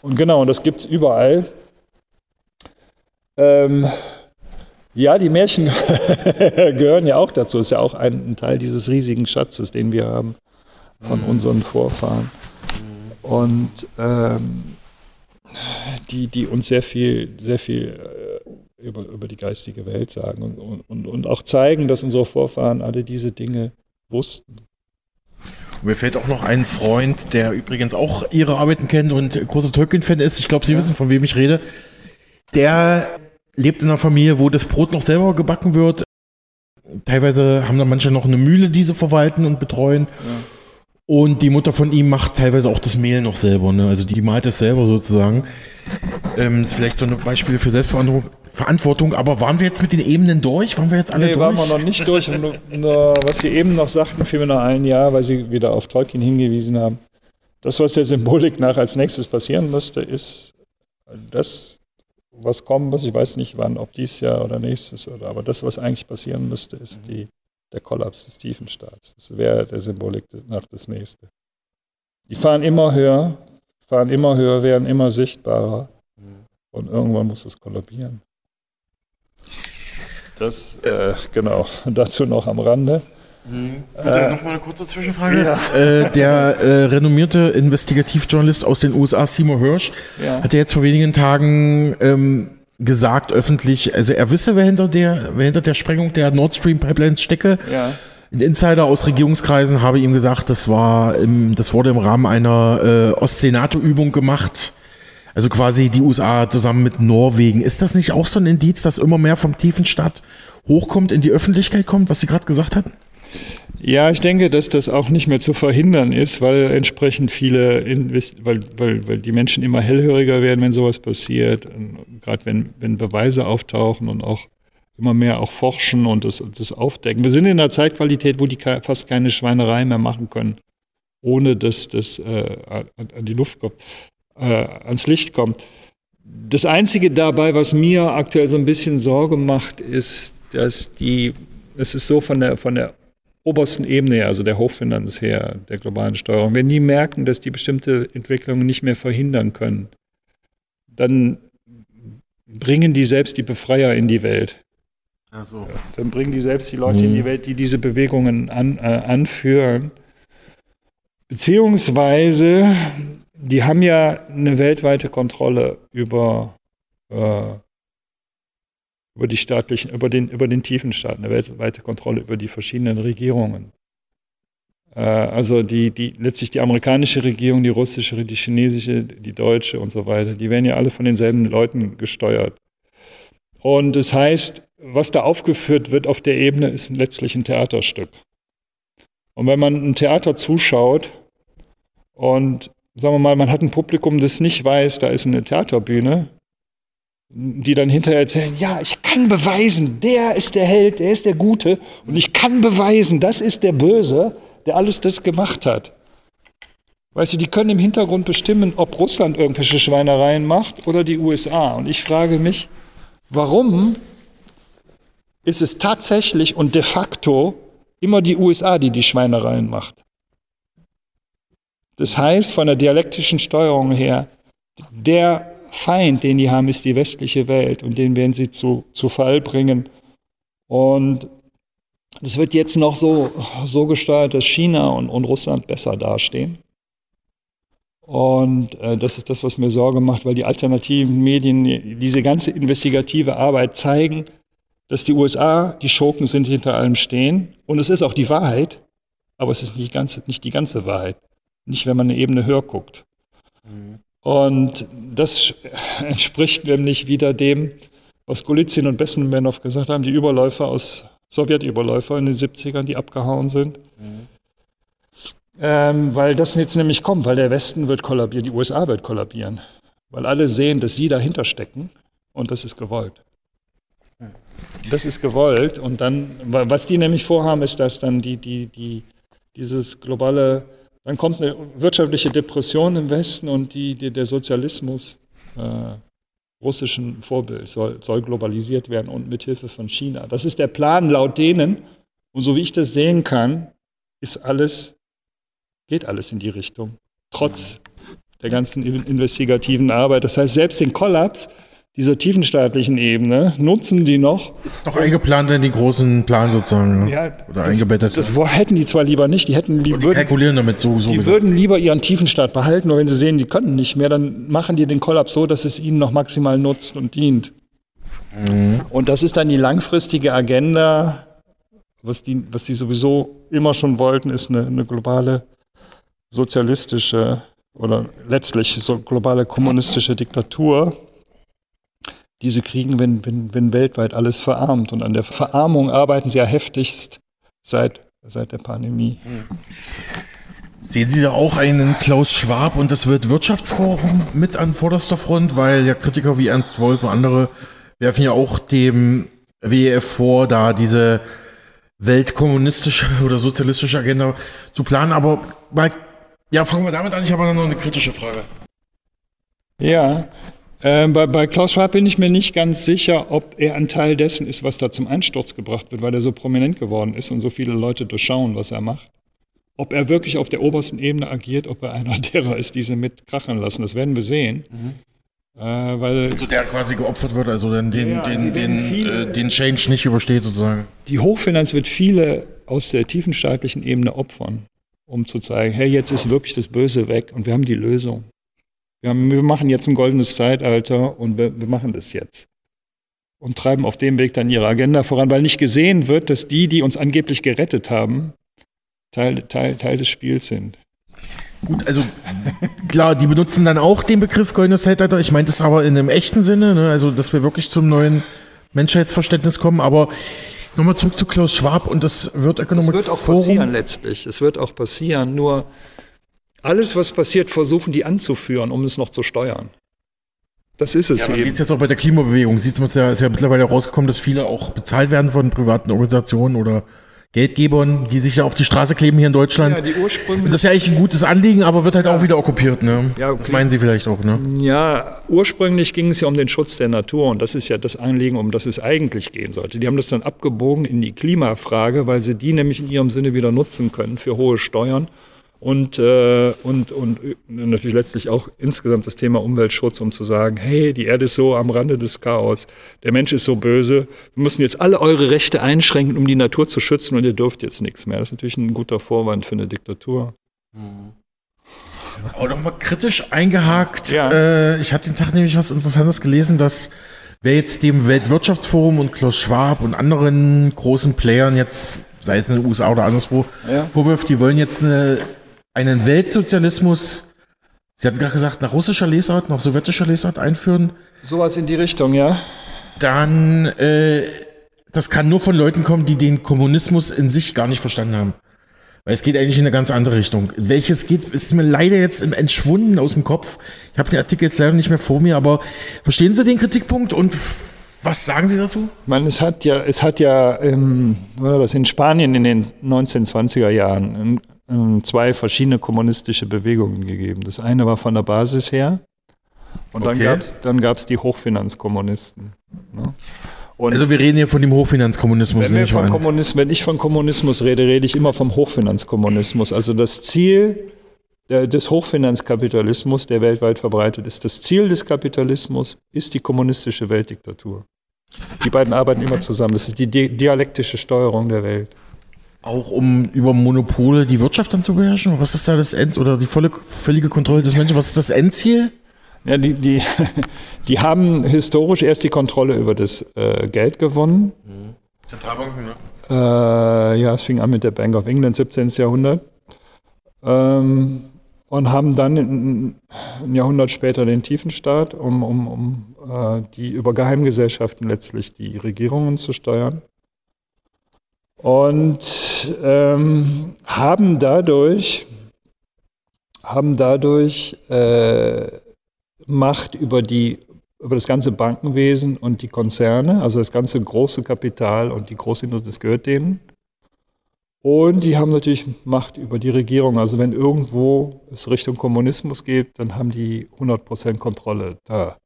Und genau, und das gibt es überall. Ähm, ja, die Märchen gehören ja auch dazu. Ist ja auch ein, ein, Teil dieses riesigen Schatzes, den wir haben von mhm. unseren Vorfahren. Und ähm, die, die uns sehr viel, sehr viel äh, über, über die geistige Welt sagen und, und, und auch zeigen, dass unsere Vorfahren alle diese Dinge wussten. Mir fällt auch noch ein Freund, der übrigens auch ihre Arbeiten kennt und großer Tolkien-Fan ist. Ich glaube, Sie ja. wissen, von wem ich rede. Der lebt in einer Familie, wo das Brot noch selber gebacken wird. Teilweise haben da manche noch eine Mühle, die sie verwalten und betreuen. Ja. Und die Mutter von ihm macht teilweise auch das Mehl noch selber. Ne? Also die malt es selber sozusagen. Ähm, ist vielleicht so ein Beispiel für Selbstverantwortung. Verantwortung, aber waren wir jetzt mit den Ebenen durch? Waren wir jetzt alle nee, durch? waren wir noch nicht durch. Und, und, was Sie eben noch sagten, fiel mir noch ein, ja, weil Sie wieder auf Tolkien hingewiesen haben. Das, was der Symbolik nach als nächstes passieren müsste, ist das, was kommen muss. Ich weiß nicht wann, ob dieses Jahr oder nächstes, oder, aber das, was eigentlich passieren müsste, ist die der Kollaps des Tiefenstaats. Das wäre der Symbolik nach das nächste. Die fahren immer höher, fahren immer höher, werden immer sichtbarer und irgendwann muss es kollabieren. Das, äh, genau, dazu noch am Rande. Mhm. Äh, Nochmal eine kurze Zwischenfrage. Ja. Äh, der äh, renommierte Investigativjournalist aus den USA, Seymour Hirsch, ja. hat ja jetzt vor wenigen Tagen ähm, gesagt öffentlich, also er wisse, wer hinter der, wer hinter der Sprengung der Nord Stream Pipelines stecke. Ja. Ein Insider aus Regierungskreisen habe ihm gesagt, das war im, das wurde im Rahmen einer äh, Ostsee-NATO-Übung gemacht. Also quasi die USA zusammen mit Norwegen. Ist das nicht auch so ein Indiz, dass immer mehr vom Tiefenstadt hochkommt, in die Öffentlichkeit kommt, was Sie gerade gesagt hatten? Ja, ich denke, dass das auch nicht mehr zu verhindern ist, weil entsprechend viele, weil, weil, weil die Menschen immer hellhöriger werden, wenn sowas passiert. Gerade wenn, wenn Beweise auftauchen und auch immer mehr auch forschen und das, das aufdecken. Wir sind in einer Zeitqualität, wo die fast keine Schweinerei mehr machen können, ohne dass das äh, an die Luft kommt, äh, ans Licht kommt. Das Einzige dabei, was mir aktuell so ein bisschen Sorge macht, ist, dass die, es ist so von der, von der obersten Ebene, also der Hochfinanz her, der globalen Steuerung, wenn die merken, dass die bestimmte Entwicklungen nicht mehr verhindern können, dann bringen die selbst die Befreier in die Welt. Ach so. Dann bringen die selbst die Leute mhm. in die. Welt, die diese Bewegungen an, äh, anführen. Beziehungsweise, die haben ja eine weltweite Kontrolle über äh, über die staatlichen, über den, über den tiefen Staat, eine weltweite Kontrolle über die verschiedenen Regierungen. Äh, also die, die, letztlich die amerikanische Regierung, die russische, die chinesische, die deutsche und so weiter, die werden ja alle von denselben Leuten gesteuert. Und das heißt, was da aufgeführt wird auf der Ebene, ist letztlich ein Theaterstück. Und wenn man ein Theater zuschaut und sagen wir mal, man hat ein Publikum, das nicht weiß, da ist eine Theaterbühne, die dann hinterher erzählen, ja, ich kann beweisen, der ist der Held, der ist der Gute und ich kann beweisen, das ist der Böse, der alles das gemacht hat. Weißt du, die können im Hintergrund bestimmen, ob Russland irgendwelche Schweinereien macht oder die USA. Und ich frage mich, warum ist es tatsächlich und de facto immer die USA, die die Schweinereien macht? Das heißt, von der dialektischen Steuerung her, der Feind, den die haben, ist die westliche Welt und den werden sie zu, zu Fall bringen. Und es wird jetzt noch so, so gesteuert, dass China und, und Russland besser dastehen. Und äh, das ist das, was mir Sorge macht, weil die alternativen Medien, diese ganze investigative Arbeit zeigen, dass die USA die Schurken sind, die hinter allem stehen. Und es ist auch die Wahrheit, aber es ist nicht, ganze, nicht die ganze Wahrheit. Nicht, wenn man eine Ebene höher guckt. Mhm. Und das entspricht nämlich wieder dem, was Golizin und Bessenmenow gesagt haben, die Überläufer aus Sowjetüberläufer in den 70ern, die abgehauen sind. Mhm. Ähm, weil das jetzt nämlich kommt, weil der Westen wird kollabieren, die USA wird kollabieren. Weil alle sehen, dass sie dahinter stecken und das ist gewollt. Das ist gewollt und dann, was die nämlich vorhaben, ist, dass dann die, die, die, dieses globale dann kommt eine wirtschaftliche Depression im Westen und die, die der Sozialismus äh, russischen Vorbild soll, soll globalisiert werden und mithilfe von China. Das ist der Plan laut denen. Und so wie ich das sehen kann, ist alles, geht alles in die Richtung. Trotz der ganzen investigativen Arbeit. Das heißt, selbst den Kollaps dieser tiefenstaatlichen Ebene nutzen die noch. Ist noch eingeplant in den großen Plan sozusagen. Ja, oder das, eingebettet. Das hätten die zwar lieber nicht. Die hätten die würden, kalkulieren damit so. so die gesagt. würden lieber ihren Tiefenstaat behalten, nur wenn sie sehen, die könnten nicht mehr, dann machen die den Kollaps so, dass es ihnen noch maximal nutzt und dient. Mhm. Und das ist dann die langfristige Agenda. Was die, was die sowieso immer schon wollten, ist eine, eine globale sozialistische oder letztlich so globale kommunistische Diktatur diese kriegen, wenn, wenn, wenn weltweit alles verarmt. Und an der Verarmung arbeiten sie ja heftigst seit, seit der Pandemie. Sehen Sie da auch einen Klaus Schwab und das Weltwirtschaftsforum mit an vorderster Front, weil ja Kritiker wie Ernst Wolf und andere werfen ja auch dem WEF vor, da diese weltkommunistische oder sozialistische Agenda zu planen. Aber mal, ja, fangen wir damit an. Ich habe noch eine kritische Frage. Ja, ähm, bei, bei, Klaus Schwab bin ich mir nicht ganz sicher, ob er ein Teil dessen ist, was da zum Einsturz gebracht wird, weil er so prominent geworden ist und so viele Leute durchschauen, was er macht. Ob er wirklich auf der obersten Ebene agiert, ob er einer derer ist, die sie mitkrachen lassen, das werden wir sehen. Mhm. Äh, weil also der quasi geopfert wird, also den, den, ja, den, den, viele, äh, den Change nicht übersteht sozusagen. Die Hochfinanz wird viele aus der tiefen staatlichen Ebene opfern, um zu zeigen, hey, jetzt ist wirklich das Böse weg und wir haben die Lösung. Wir, haben, wir machen jetzt ein goldenes Zeitalter und wir, wir machen das jetzt. Und treiben auf dem Weg dann ihre Agenda voran, weil nicht gesehen wird, dass die, die uns angeblich gerettet haben, Teil, Teil, Teil des Spiels sind. Gut, also klar, die benutzen dann auch den Begriff goldenes Zeitalter. Ich meine das aber in einem echten Sinne, ne? also dass wir wirklich zum neuen Menschheitsverständnis kommen. Aber nochmal zurück zu Klaus Schwab und das wird Economic Das wird auch Forum. passieren letztlich. Es wird auch passieren. Nur alles, was passiert, versuchen die anzuführen, um es noch zu steuern. Das ist es ja, eben. Sieht jetzt auch bei der Klimabewegung. Sieht man ja, ist ja mittlerweile rausgekommen, dass viele auch bezahlt werden von privaten Organisationen oder Geldgebern, die sich ja auf die Straße kleben hier in Deutschland. Ja, die Ursprünge. Das ist ja eigentlich ein gutes Anliegen, aber wird halt ja. auch wieder okkupiert, ne? Ja, okay. Das meinen Sie vielleicht auch, ne? Ja, ursprünglich ging es ja um den Schutz der Natur und das ist ja das Anliegen, um das es eigentlich gehen sollte. Die haben das dann abgebogen in die Klimafrage, weil sie die nämlich in ihrem Sinne wieder nutzen können für hohe Steuern und, äh, und, und natürlich letztlich auch insgesamt das Thema Umweltschutz, um zu sagen, hey, die Erde ist so am Rande des Chaos, der Mensch ist so böse, wir müssen jetzt alle eure Rechte einschränken, um die Natur zu schützen und ihr dürft jetzt nichts mehr. Das ist natürlich ein guter Vorwand für eine Diktatur. Mhm. Auch nochmal kritisch eingehakt. Ja. Äh, ich hatte den Tag nämlich was Interessantes gelesen, dass wer jetzt dem Weltwirtschaftsforum und Klaus Schwab und anderen großen Playern jetzt, sei es in den USA oder anderswo, ja. vorwirft, die wollen jetzt eine einen Weltsozialismus, Sie hatten gerade gesagt, nach russischer Lesart, nach sowjetischer Lesart einführen. Sowas in die Richtung, ja. Dann, äh, das kann nur von Leuten kommen, die den Kommunismus in sich gar nicht verstanden haben. Weil es geht eigentlich in eine ganz andere Richtung. Welches geht, ist mir leider jetzt entschwunden aus dem Kopf. Ich habe den Artikel jetzt leider nicht mehr vor mir, aber verstehen Sie den Kritikpunkt und was sagen Sie dazu? Man, es hat ja, es hat ja, ähm, das in Spanien in den 1920er Jahren ähm, zwei verschiedene kommunistische Bewegungen gegeben. Das eine war von der Basis her und okay. dann gab es dann die Hochfinanzkommunisten. Ne? also wir reden hier von dem Hochfinanzkommunismus. Wenn, von Kommunismus, wenn ich von Kommunismus rede, rede ich immer vom Hochfinanzkommunismus. Also das Ziel des Hochfinanzkapitalismus, der weltweit verbreitet ist, das Ziel des Kapitalismus ist die kommunistische Weltdiktatur. Die beiden arbeiten immer zusammen. Das ist die dialektische Steuerung der Welt. Auch um über Monopole die Wirtschaft dann zu beherrschen? Was ist da das End oder die volle, völlige Kontrolle des Menschen? Was ist das Endziel? Ja, die, die, die haben historisch erst die Kontrolle über das äh, Geld gewonnen. Mhm. Zentralbanken, ne? Äh, ja, es fing an mit der Bank of England, 17. Jahrhundert. Ähm, und haben dann ein, ein Jahrhundert später den Tiefenstaat, um, um, um äh, die über Geheimgesellschaften letztlich die Regierungen zu steuern. Und ähm, haben dadurch, haben dadurch äh, Macht über, die, über das ganze Bankenwesen und die Konzerne, also das ganze große Kapital und die Großindustrie, das gehört denen. Und die haben natürlich Macht über die Regierung. Also wenn irgendwo es Richtung Kommunismus geht, dann haben die 100% Kontrolle da.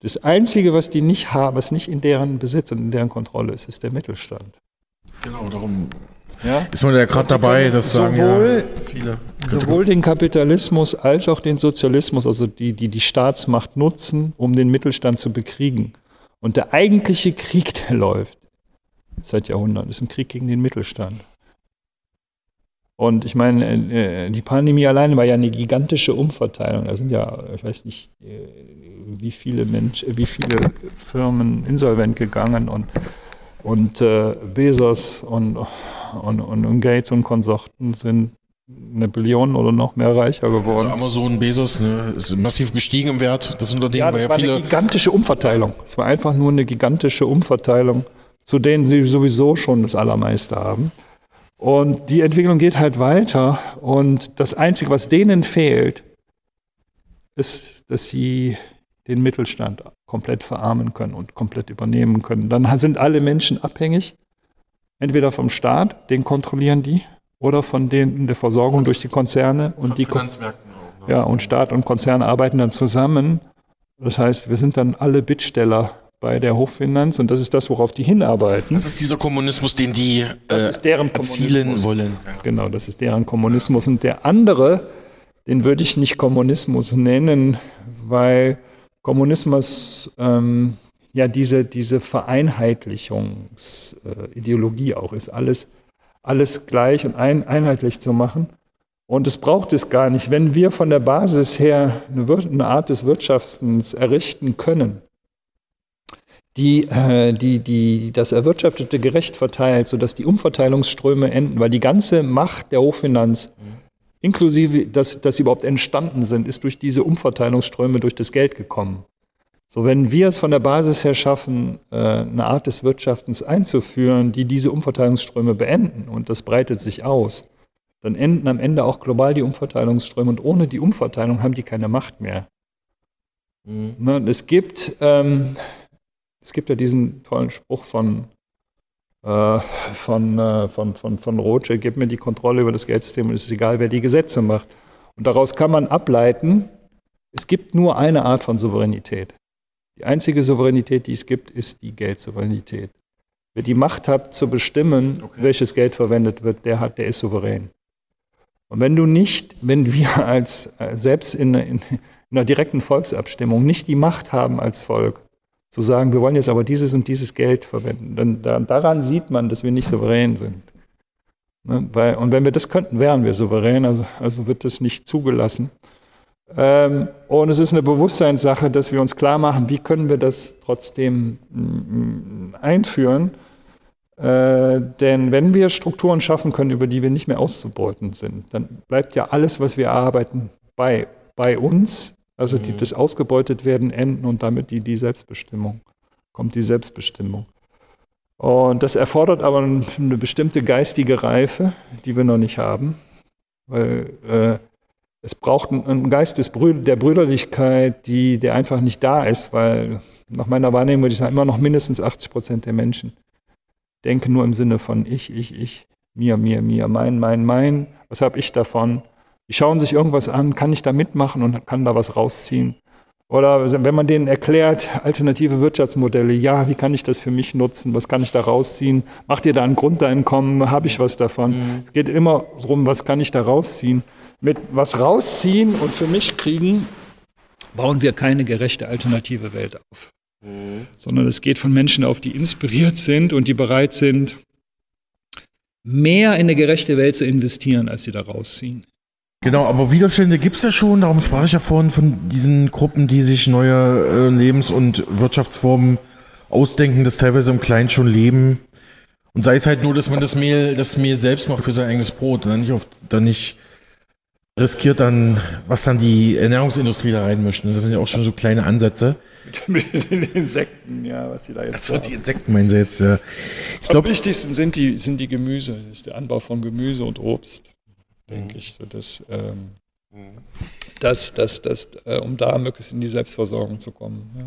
Das Einzige, was die nicht haben, was nicht in deren Besitz und in deren Kontrolle ist, ist der Mittelstand. Genau, darum ja? ist man ja gerade dabei, das sagen sowohl, ja viele. Sowohl den Kapitalismus als auch den Sozialismus, also die, die die Staatsmacht nutzen, um den Mittelstand zu bekriegen. Und der eigentliche Krieg, der läuft seit Jahrhunderten, ist ein Krieg gegen den Mittelstand. Und ich meine, äh, die Pandemie alleine war ja eine gigantische Umverteilung. Da sind ja, ich weiß nicht, äh, wie viele Menschen, wie viele Firmen insolvent gegangen und, und äh, Bezos und, und, und, Gates und Konsorten sind eine Billion oder noch mehr reicher geworden. Also Amazon, Bezos, ne, ist massiv gestiegen im Wert. Das Unternehmen ja, das war ja war viele. Eine gigantische Umverteilung. Es war einfach nur eine gigantische Umverteilung, zu denen sie sowieso schon das Allermeiste haben. Und die Entwicklung geht halt weiter. Und das Einzige, was denen fehlt, ist, dass sie den Mittelstand komplett verarmen können und komplett übernehmen können. Dann sind alle Menschen abhängig, entweder vom Staat, den kontrollieren die, oder von denen der Versorgung durch die Konzerne und die Finanzmärkten auch, ne? ja und Staat und Konzerne arbeiten dann zusammen. Das heißt, wir sind dann alle Bittsteller bei der Hochfinanz und das ist das, worauf die hinarbeiten. Das ist dieser Kommunismus, den die äh, erzielen wollen. Genau, das ist deren Kommunismus. Und der andere, den würde ich nicht Kommunismus nennen, weil Kommunismus ähm, ja diese, diese Vereinheitlichungsideologie auch ist, alles, alles gleich und ein, einheitlich zu machen. Und es braucht es gar nicht. Wenn wir von der Basis her eine, eine Art des Wirtschaftens errichten können, die, äh, die, die das Erwirtschaftete gerecht verteilt, sodass die Umverteilungsströme enden, weil die ganze Macht der Hochfinanz, inklusive, dass, dass sie überhaupt entstanden sind, ist durch diese Umverteilungsströme, durch das Geld gekommen. So, wenn wir es von der Basis her schaffen, äh, eine Art des Wirtschaftens einzuführen, die diese Umverteilungsströme beenden, und das breitet sich aus, dann enden am Ende auch global die Umverteilungsströme und ohne die Umverteilung haben die keine Macht mehr. Mhm. Ne, es gibt ähm, es gibt ja diesen tollen Spruch von, äh, von, äh, von, von, von Rothschild, gib mir die Kontrolle über das Geldsystem und es ist egal, wer die Gesetze macht. Und daraus kann man ableiten, es gibt nur eine Art von Souveränität. Die einzige Souveränität, die es gibt, ist die Geldsouveränität. Wer die Macht hat zu bestimmen, okay. welches Geld verwendet wird, der hat, der ist souverän. Und wenn du nicht, wenn wir als äh, selbst in, in, in einer direkten Volksabstimmung nicht die Macht haben als Volk, zu sagen, wir wollen jetzt aber dieses und dieses Geld verwenden. Dann, da, daran sieht man, dass wir nicht souverän sind. Ne? Weil, und wenn wir das könnten, wären wir souverän, also, also wird das nicht zugelassen. Ähm, und es ist eine Bewusstseinssache, dass wir uns klar machen, wie können wir das trotzdem mm, einführen. Äh, denn wenn wir Strukturen schaffen können, über die wir nicht mehr auszubeuten sind, dann bleibt ja alles, was wir arbeiten, bei, bei uns also die, mhm. das ausgebeutet werden, enden und damit die, die Selbstbestimmung. Kommt die Selbstbestimmung. Und das erfordert aber eine bestimmte geistige Reife, die wir noch nicht haben. Weil äh, es braucht einen Geist des Brü der Brüderlichkeit, die, der einfach nicht da ist, weil nach meiner Wahrnehmung würde ich sagen, immer noch mindestens 80 Prozent der Menschen denken nur im Sinne von ich, ich, ich, mir, mir, mir, mein, mein, mein. Was habe ich davon? Die schauen sich irgendwas an, kann ich da mitmachen und kann da was rausziehen. Oder wenn man denen erklärt, alternative Wirtschaftsmodelle, ja, wie kann ich das für mich nutzen, was kann ich da rausziehen, macht ihr da ein Grundeinkommen, habe ich was davon. Mhm. Es geht immer darum, was kann ich da rausziehen. Mit was rausziehen und für mich kriegen, bauen wir keine gerechte alternative Welt auf. Mhm. Sondern es geht von Menschen auf, die inspiriert sind und die bereit sind, mehr in eine gerechte Welt zu investieren, als sie da rausziehen. Genau, aber Widerstände gibt es ja schon, darum sprach ich ja vorhin von diesen Gruppen, die sich neue äh, Lebens- und Wirtschaftsformen ausdenken, das teilweise im Kleinen schon leben. Und sei es halt nur, dass man das Mehl, das Mehl selbst macht für sein eigenes Brot und dann nicht, auf, dann nicht riskiert dann, was dann die Ernährungsindustrie da reinmischt. Das sind ja auch schon so kleine Ansätze. Mit den Insekten, ja, was sie da jetzt Achso, die Insekten meinen sie jetzt, ja. Ich glaube, wichtigsten sind die, sind die Gemüse, das ist der Anbau von Gemüse und Obst denke mhm. ich. So dass, ähm, mhm. dass, dass, dass, äh, um da möglichst in die Selbstversorgung zu kommen. Ja.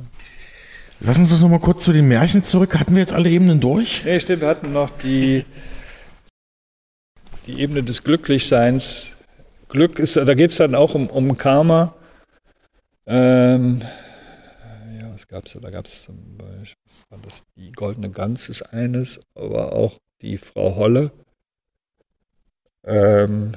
Lassen Sie uns noch mal kurz zu den Märchen zurück. Hatten wir jetzt alle Ebenen durch? Nee, stimmt. Wir hatten noch die, die Ebene des Glücklichseins. Glück ist, da geht es dann auch um, um Karma. Ähm, ja, was gab es da? Da gab es zum Beispiel, was war das? Die goldene Gans ist eines, aber auch die Frau Holle Ähm,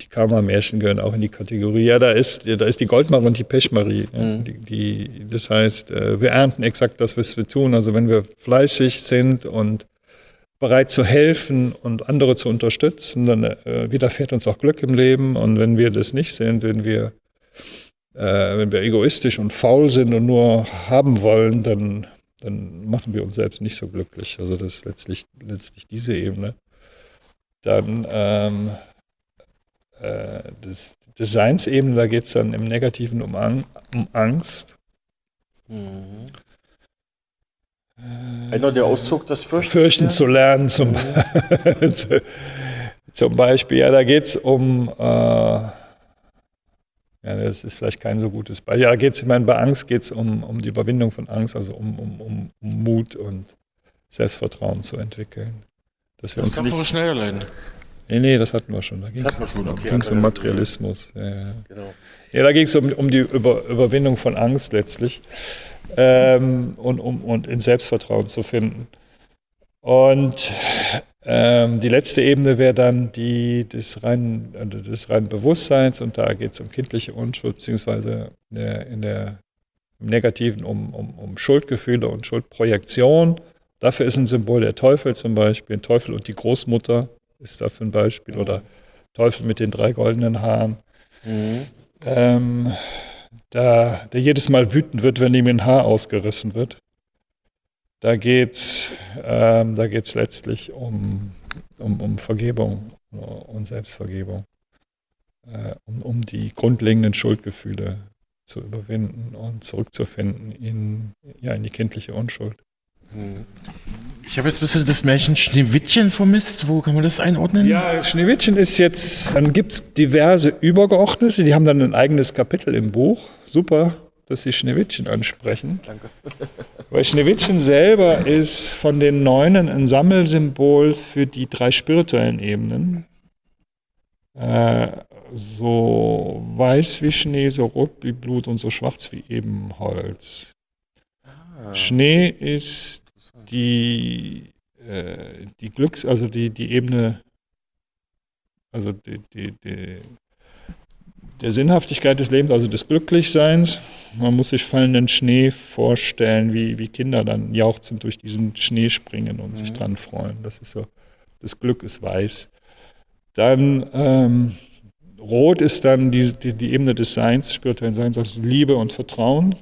die Karma-Märchen gehören auch in die Kategorie. Ja, da ist, da ist die Goldmarie und die Pechmarie. Mhm. Die, die, das heißt, äh, wir ernten exakt das, was wir tun. Also wenn wir fleißig sind und bereit zu helfen und andere zu unterstützen, dann äh, widerfährt uns auch Glück im Leben. Und wenn wir das nicht sind, wenn wir, äh, wenn wir egoistisch und faul sind und nur haben wollen, dann, dann machen wir uns selbst nicht so glücklich. Also das ist letztlich, letztlich diese Ebene. Dann ähm, äh, das Designsebene, da geht es dann im Negativen um, Ang um Angst. Mhm. Einer der Auszug, das Fürchten, Fürchten zu lernen, zum, mhm. zum Beispiel. Ja, da geht es um, äh, ja, das ist vielleicht kein so gutes Beispiel. Ja, da geht es, ich meine, bei Angst geht es um, um die Überwindung von Angst, also um, um, um, um Mut und Selbstvertrauen zu entwickeln. Dass wir das uns nicht, Schneiderlein. Nee, nee, das hatten wir schon. Da ging es okay, um Materialismus. Ja, ja. Genau. ja da ging es um, um die Über, Überwindung von Angst letztlich ähm, und um und in Selbstvertrauen zu finden. Und ähm, die letzte Ebene wäre dann die des reinen, also des reinen Bewusstseins und da geht es um kindliche Unschuld, beziehungsweise in der, in der, im Negativen um, um, um Schuldgefühle und Schuldprojektion. Dafür ist ein Symbol der Teufel zum Beispiel, Teufel und die Großmutter ist dafür ein Beispiel. Mhm. Oder Teufel mit den drei goldenen Haaren. Mhm. Ähm, da, der jedes Mal wütend wird, wenn ihm ein Haar ausgerissen wird. Da geht es ähm, letztlich um, um, um Vergebung und Selbstvergebung, äh, um, um die grundlegenden Schuldgefühle zu überwinden und zurückzufinden in, ja, in die kindliche Unschuld. Ich habe jetzt ein bisschen das Märchen Schneewittchen vermisst. Wo kann man das einordnen? Ja, Schneewittchen ist jetzt, dann gibt es diverse Übergeordnete, die haben dann ein eigenes Kapitel im Buch. Super, dass Sie Schneewittchen ansprechen. Danke. Weil Schneewittchen selber ist von den Neunen ein Sammelsymbol für die drei spirituellen Ebenen. Äh, so weiß wie Schnee, so rot wie Blut und so schwarz wie Ebenholz. Schnee ist die, äh, die Glücks-, also die, die Ebene, also die, die, die, der Sinnhaftigkeit des Lebens, also des Glücklichseins. Man muss sich fallenden Schnee vorstellen, wie, wie Kinder dann jauchzend durch diesen Schnee springen und mhm. sich dran freuen. Das ist so, das Glück ist weiß. Dann ähm, Rot ist dann die, die, die Ebene des Seins, spirituellen Seins, also Liebe und Vertrauen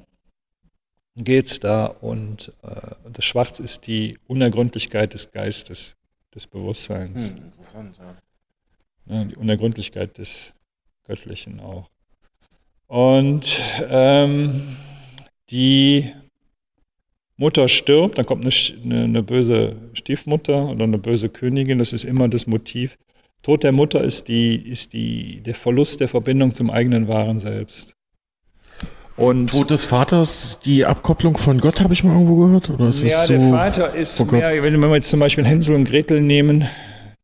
geht es da und äh, das Schwarz ist die Unergründlichkeit des Geistes, des Bewusstseins. Hm, interessant, ja. ja. Die Unergründlichkeit des Göttlichen auch. Und ähm, die Mutter stirbt, dann kommt eine, eine, eine, böse Stiefmutter oder eine böse Königin, das ist immer das Motiv. Tod der Mutter ist, die, ist die, der Verlust der Verbindung zum eigenen wahren Selbst. Und Tod des Vaters, die Abkopplung von Gott, habe ich mal irgendwo gehört? Oder ist ja, so der Vater ist mehr, wenn wir jetzt zum Beispiel Hänsel und Gretel nehmen,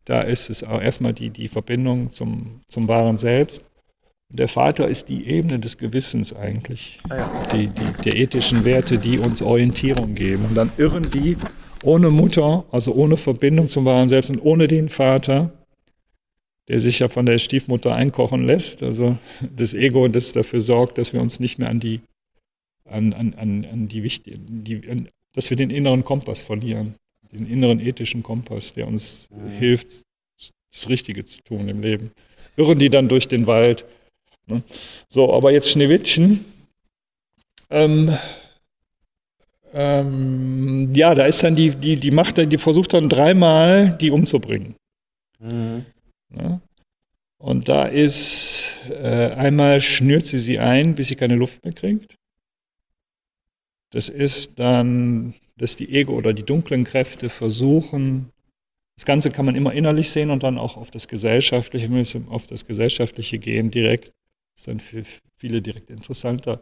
da ist es auch erstmal die, die Verbindung zum, zum wahren Selbst. Der Vater ist die Ebene des Gewissens eigentlich, ah ja. die, die, der ethischen Werte, die uns Orientierung geben. Und dann irren die ohne Mutter, also ohne Verbindung zum wahren Selbst und ohne den Vater, der sich ja von der Stiefmutter einkochen lässt. Also das Ego, das dafür sorgt, dass wir uns nicht mehr an die, an, an, an, die, die an, dass wir den inneren Kompass verlieren, den inneren ethischen Kompass, der uns mhm. hilft, das Richtige zu tun im Leben. Irren die dann durch den Wald. Ne? So, aber jetzt Schneewittchen. Ähm, ähm, ja, da ist dann die, die, die Macht, die versucht dann dreimal, die umzubringen. Mhm. Ne? Und da ist äh, einmal schnürt sie sie ein, bis sie keine Luft mehr kriegt. Das ist dann, dass die Ego oder die dunklen Kräfte versuchen, das Ganze kann man immer innerlich sehen und dann auch auf das Gesellschaftliche, auf das Gesellschaftliche gehen direkt. Das ist dann für viele direkt interessanter.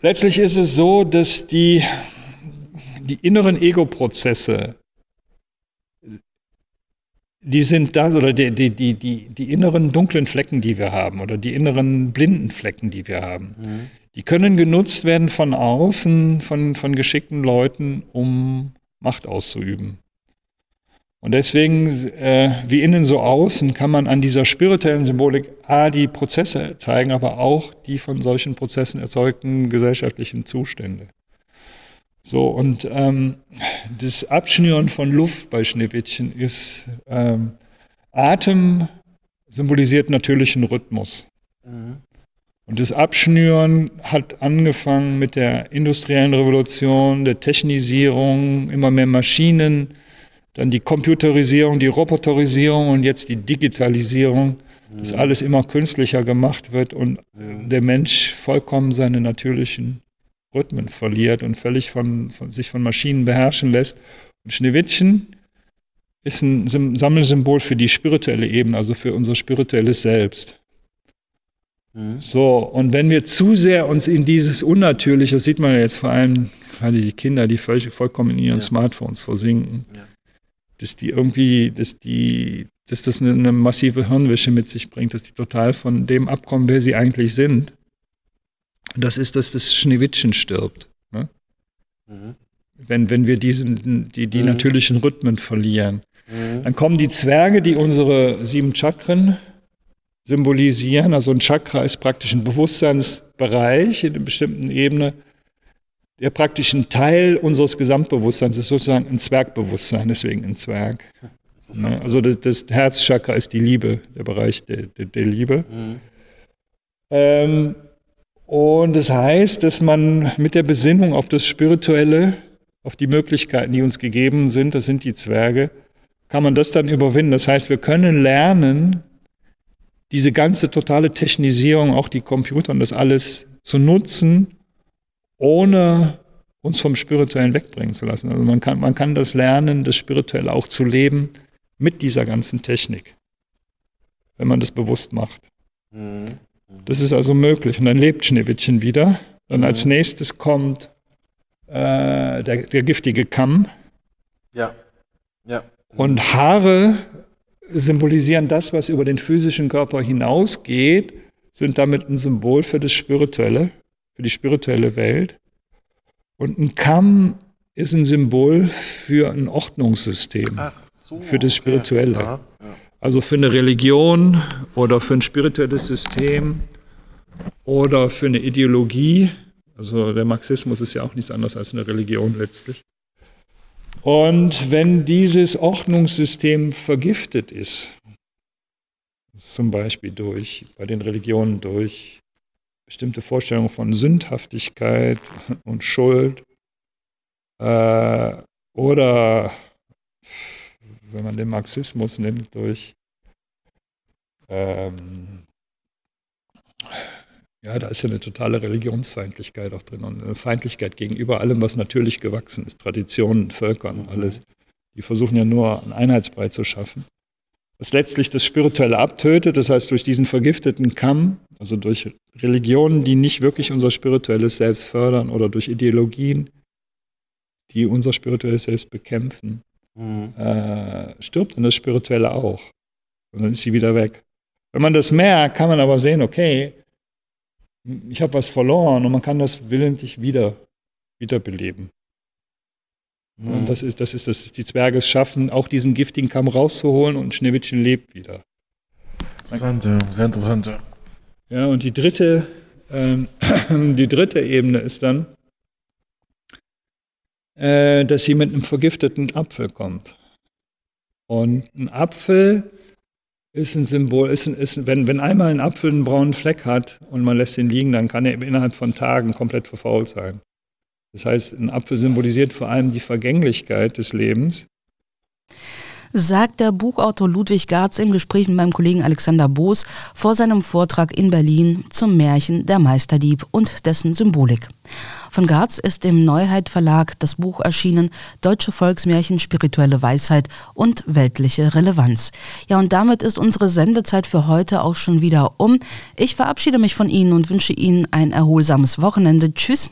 Letztlich ist es so, dass die, die inneren Ego-Prozesse die sind da, oder die, die, die, die, die inneren dunklen Flecken, die wir haben, oder die inneren blinden Flecken, die wir haben, mhm. die können genutzt werden von außen, von, von geschickten Leuten, um Macht auszuüben. Und deswegen, äh, wie innen so außen, kann man an dieser spirituellen Symbolik A, die Prozesse zeigen, aber auch die von solchen Prozessen erzeugten gesellschaftlichen Zustände. So, und ähm, das Abschnüren von Luft bei Schneewittchen ist, ähm, Atem symbolisiert natürlichen Rhythmus. Mhm. Und das Abschnüren hat angefangen mit der industriellen Revolution, der Technisierung, immer mehr Maschinen, dann die Computerisierung, die Roboterisierung und jetzt die Digitalisierung, dass mhm. alles immer künstlicher gemacht wird und der Mensch vollkommen seine natürlichen Rhythmen verliert und völlig von, von sich von Maschinen beherrschen lässt. Und Schneewittchen ist ein Sammelsymbol für die spirituelle Ebene, also für unser spirituelles Selbst. Mhm. So, und wenn wir zu sehr uns in dieses Unnatürliche, das sieht man ja jetzt vor allem gerade die Kinder, die vollkommen in ihren ja. Smartphones versinken, ja dass die irgendwie, dass die, dass das eine, eine, massive Hirnwäsche mit sich bringt, dass die total von dem abkommen, wer sie eigentlich sind. Und das ist, dass das Schneewittchen stirbt. Ne? Mhm. Wenn, wenn wir diesen, die, die mhm. natürlichen Rhythmen verlieren. Mhm. Dann kommen die Zwerge, die unsere sieben Chakren symbolisieren. Also ein Chakra ist praktisch ein Bewusstseinsbereich in einer bestimmten Ebene der praktisch ein Teil unseres Gesamtbewusstseins ist sozusagen ein Zwergbewusstsein, deswegen ein Zwerg. Ne? Also das, das Herzchakra ist die Liebe, der Bereich der, der, der Liebe. Mhm. Ähm, und das heißt, dass man mit der Besinnung auf das Spirituelle, auf die Möglichkeiten, die uns gegeben sind, das sind die Zwerge, kann man das dann überwinden. Das heißt, wir können lernen, diese ganze totale Technisierung, auch die Computer und das alles zu nutzen, ohne uns vom Spirituellen wegbringen zu lassen. Also man kann, man kann das lernen, das Spirituelle auch zu leben mit dieser ganzen Technik, wenn man das bewusst macht. Mhm. Das ist also möglich. Und dann lebt Schneewittchen wieder. Dann als mhm. nächstes kommt äh, der, der, giftige Kamm. Ja. ja. Und Haare symbolisieren das, was über den physischen Körper hinausgeht, sind damit ein Symbol für das Spirituelle für die spirituelle Welt. Und ein Kamm ist ein Symbol für ein Ordnungssystem, so, für das Spirituelle. Okay. Also für eine Religion oder für ein spirituelles System oder für eine Ideologie. Also der Marxismus ist ja auch nichts anderes als eine Religion letztlich. Und wenn dieses Ordnungssystem vergiftet ist, zum Beispiel durch, bei den Religionen durch bestimmte Vorstellungen von Sündhaftigkeit und Schuld äh, oder wenn man den Marxismus nimmt durch ähm, ja, da ist ja eine totale Religionsfeindlichkeit auch drin und eine Feindlichkeit gegenüber allem, was natürlich gewachsen ist, Traditionen, Völkern, alles. Die versuchen ja nur einen Einheitsbrei zu schaffen. Was letztlich das Spirituelle abtötet, das heißt durch diesen vergifteten Kamm, also durch Religionen, die nicht wirklich unser spirituelles Selbst fördern oder durch Ideologien, die unser spirituelles Selbst bekämpfen, mhm. äh, stirbt dann das Spirituelle auch. Und dann ist sie wieder weg. Wenn man das merkt, kann man aber sehen, okay, ich habe was verloren und man kann das willentlich wieder wiederbeleben. Mhm. Und das ist, das ist, das ist, die Zwerge es schaffen, auch diesen giftigen Kamm rauszuholen und Schneewittchen lebt wieder. Interessante, sehr interessante. Ja, und die dritte, ähm, die dritte Ebene ist dann, äh, dass sie mit einem vergifteten Apfel kommt. Und ein Apfel ist ein Symbol, ist, ist, wenn, wenn einmal ein Apfel einen braunen Fleck hat und man lässt ihn liegen, dann kann er innerhalb von Tagen komplett verfault sein. Das heißt, ein Apfel symbolisiert vor allem die Vergänglichkeit des Lebens. Sagt der Buchautor Ludwig Garz im Gespräch mit meinem Kollegen Alexander Boos vor seinem Vortrag in Berlin zum Märchen Der Meisterdieb und dessen Symbolik. Von Garz ist im Neuheit Verlag das Buch erschienen Deutsche Volksmärchen, spirituelle Weisheit und weltliche Relevanz. Ja, und damit ist unsere Sendezeit für heute auch schon wieder um. Ich verabschiede mich von Ihnen und wünsche Ihnen ein erholsames Wochenende. Tschüss.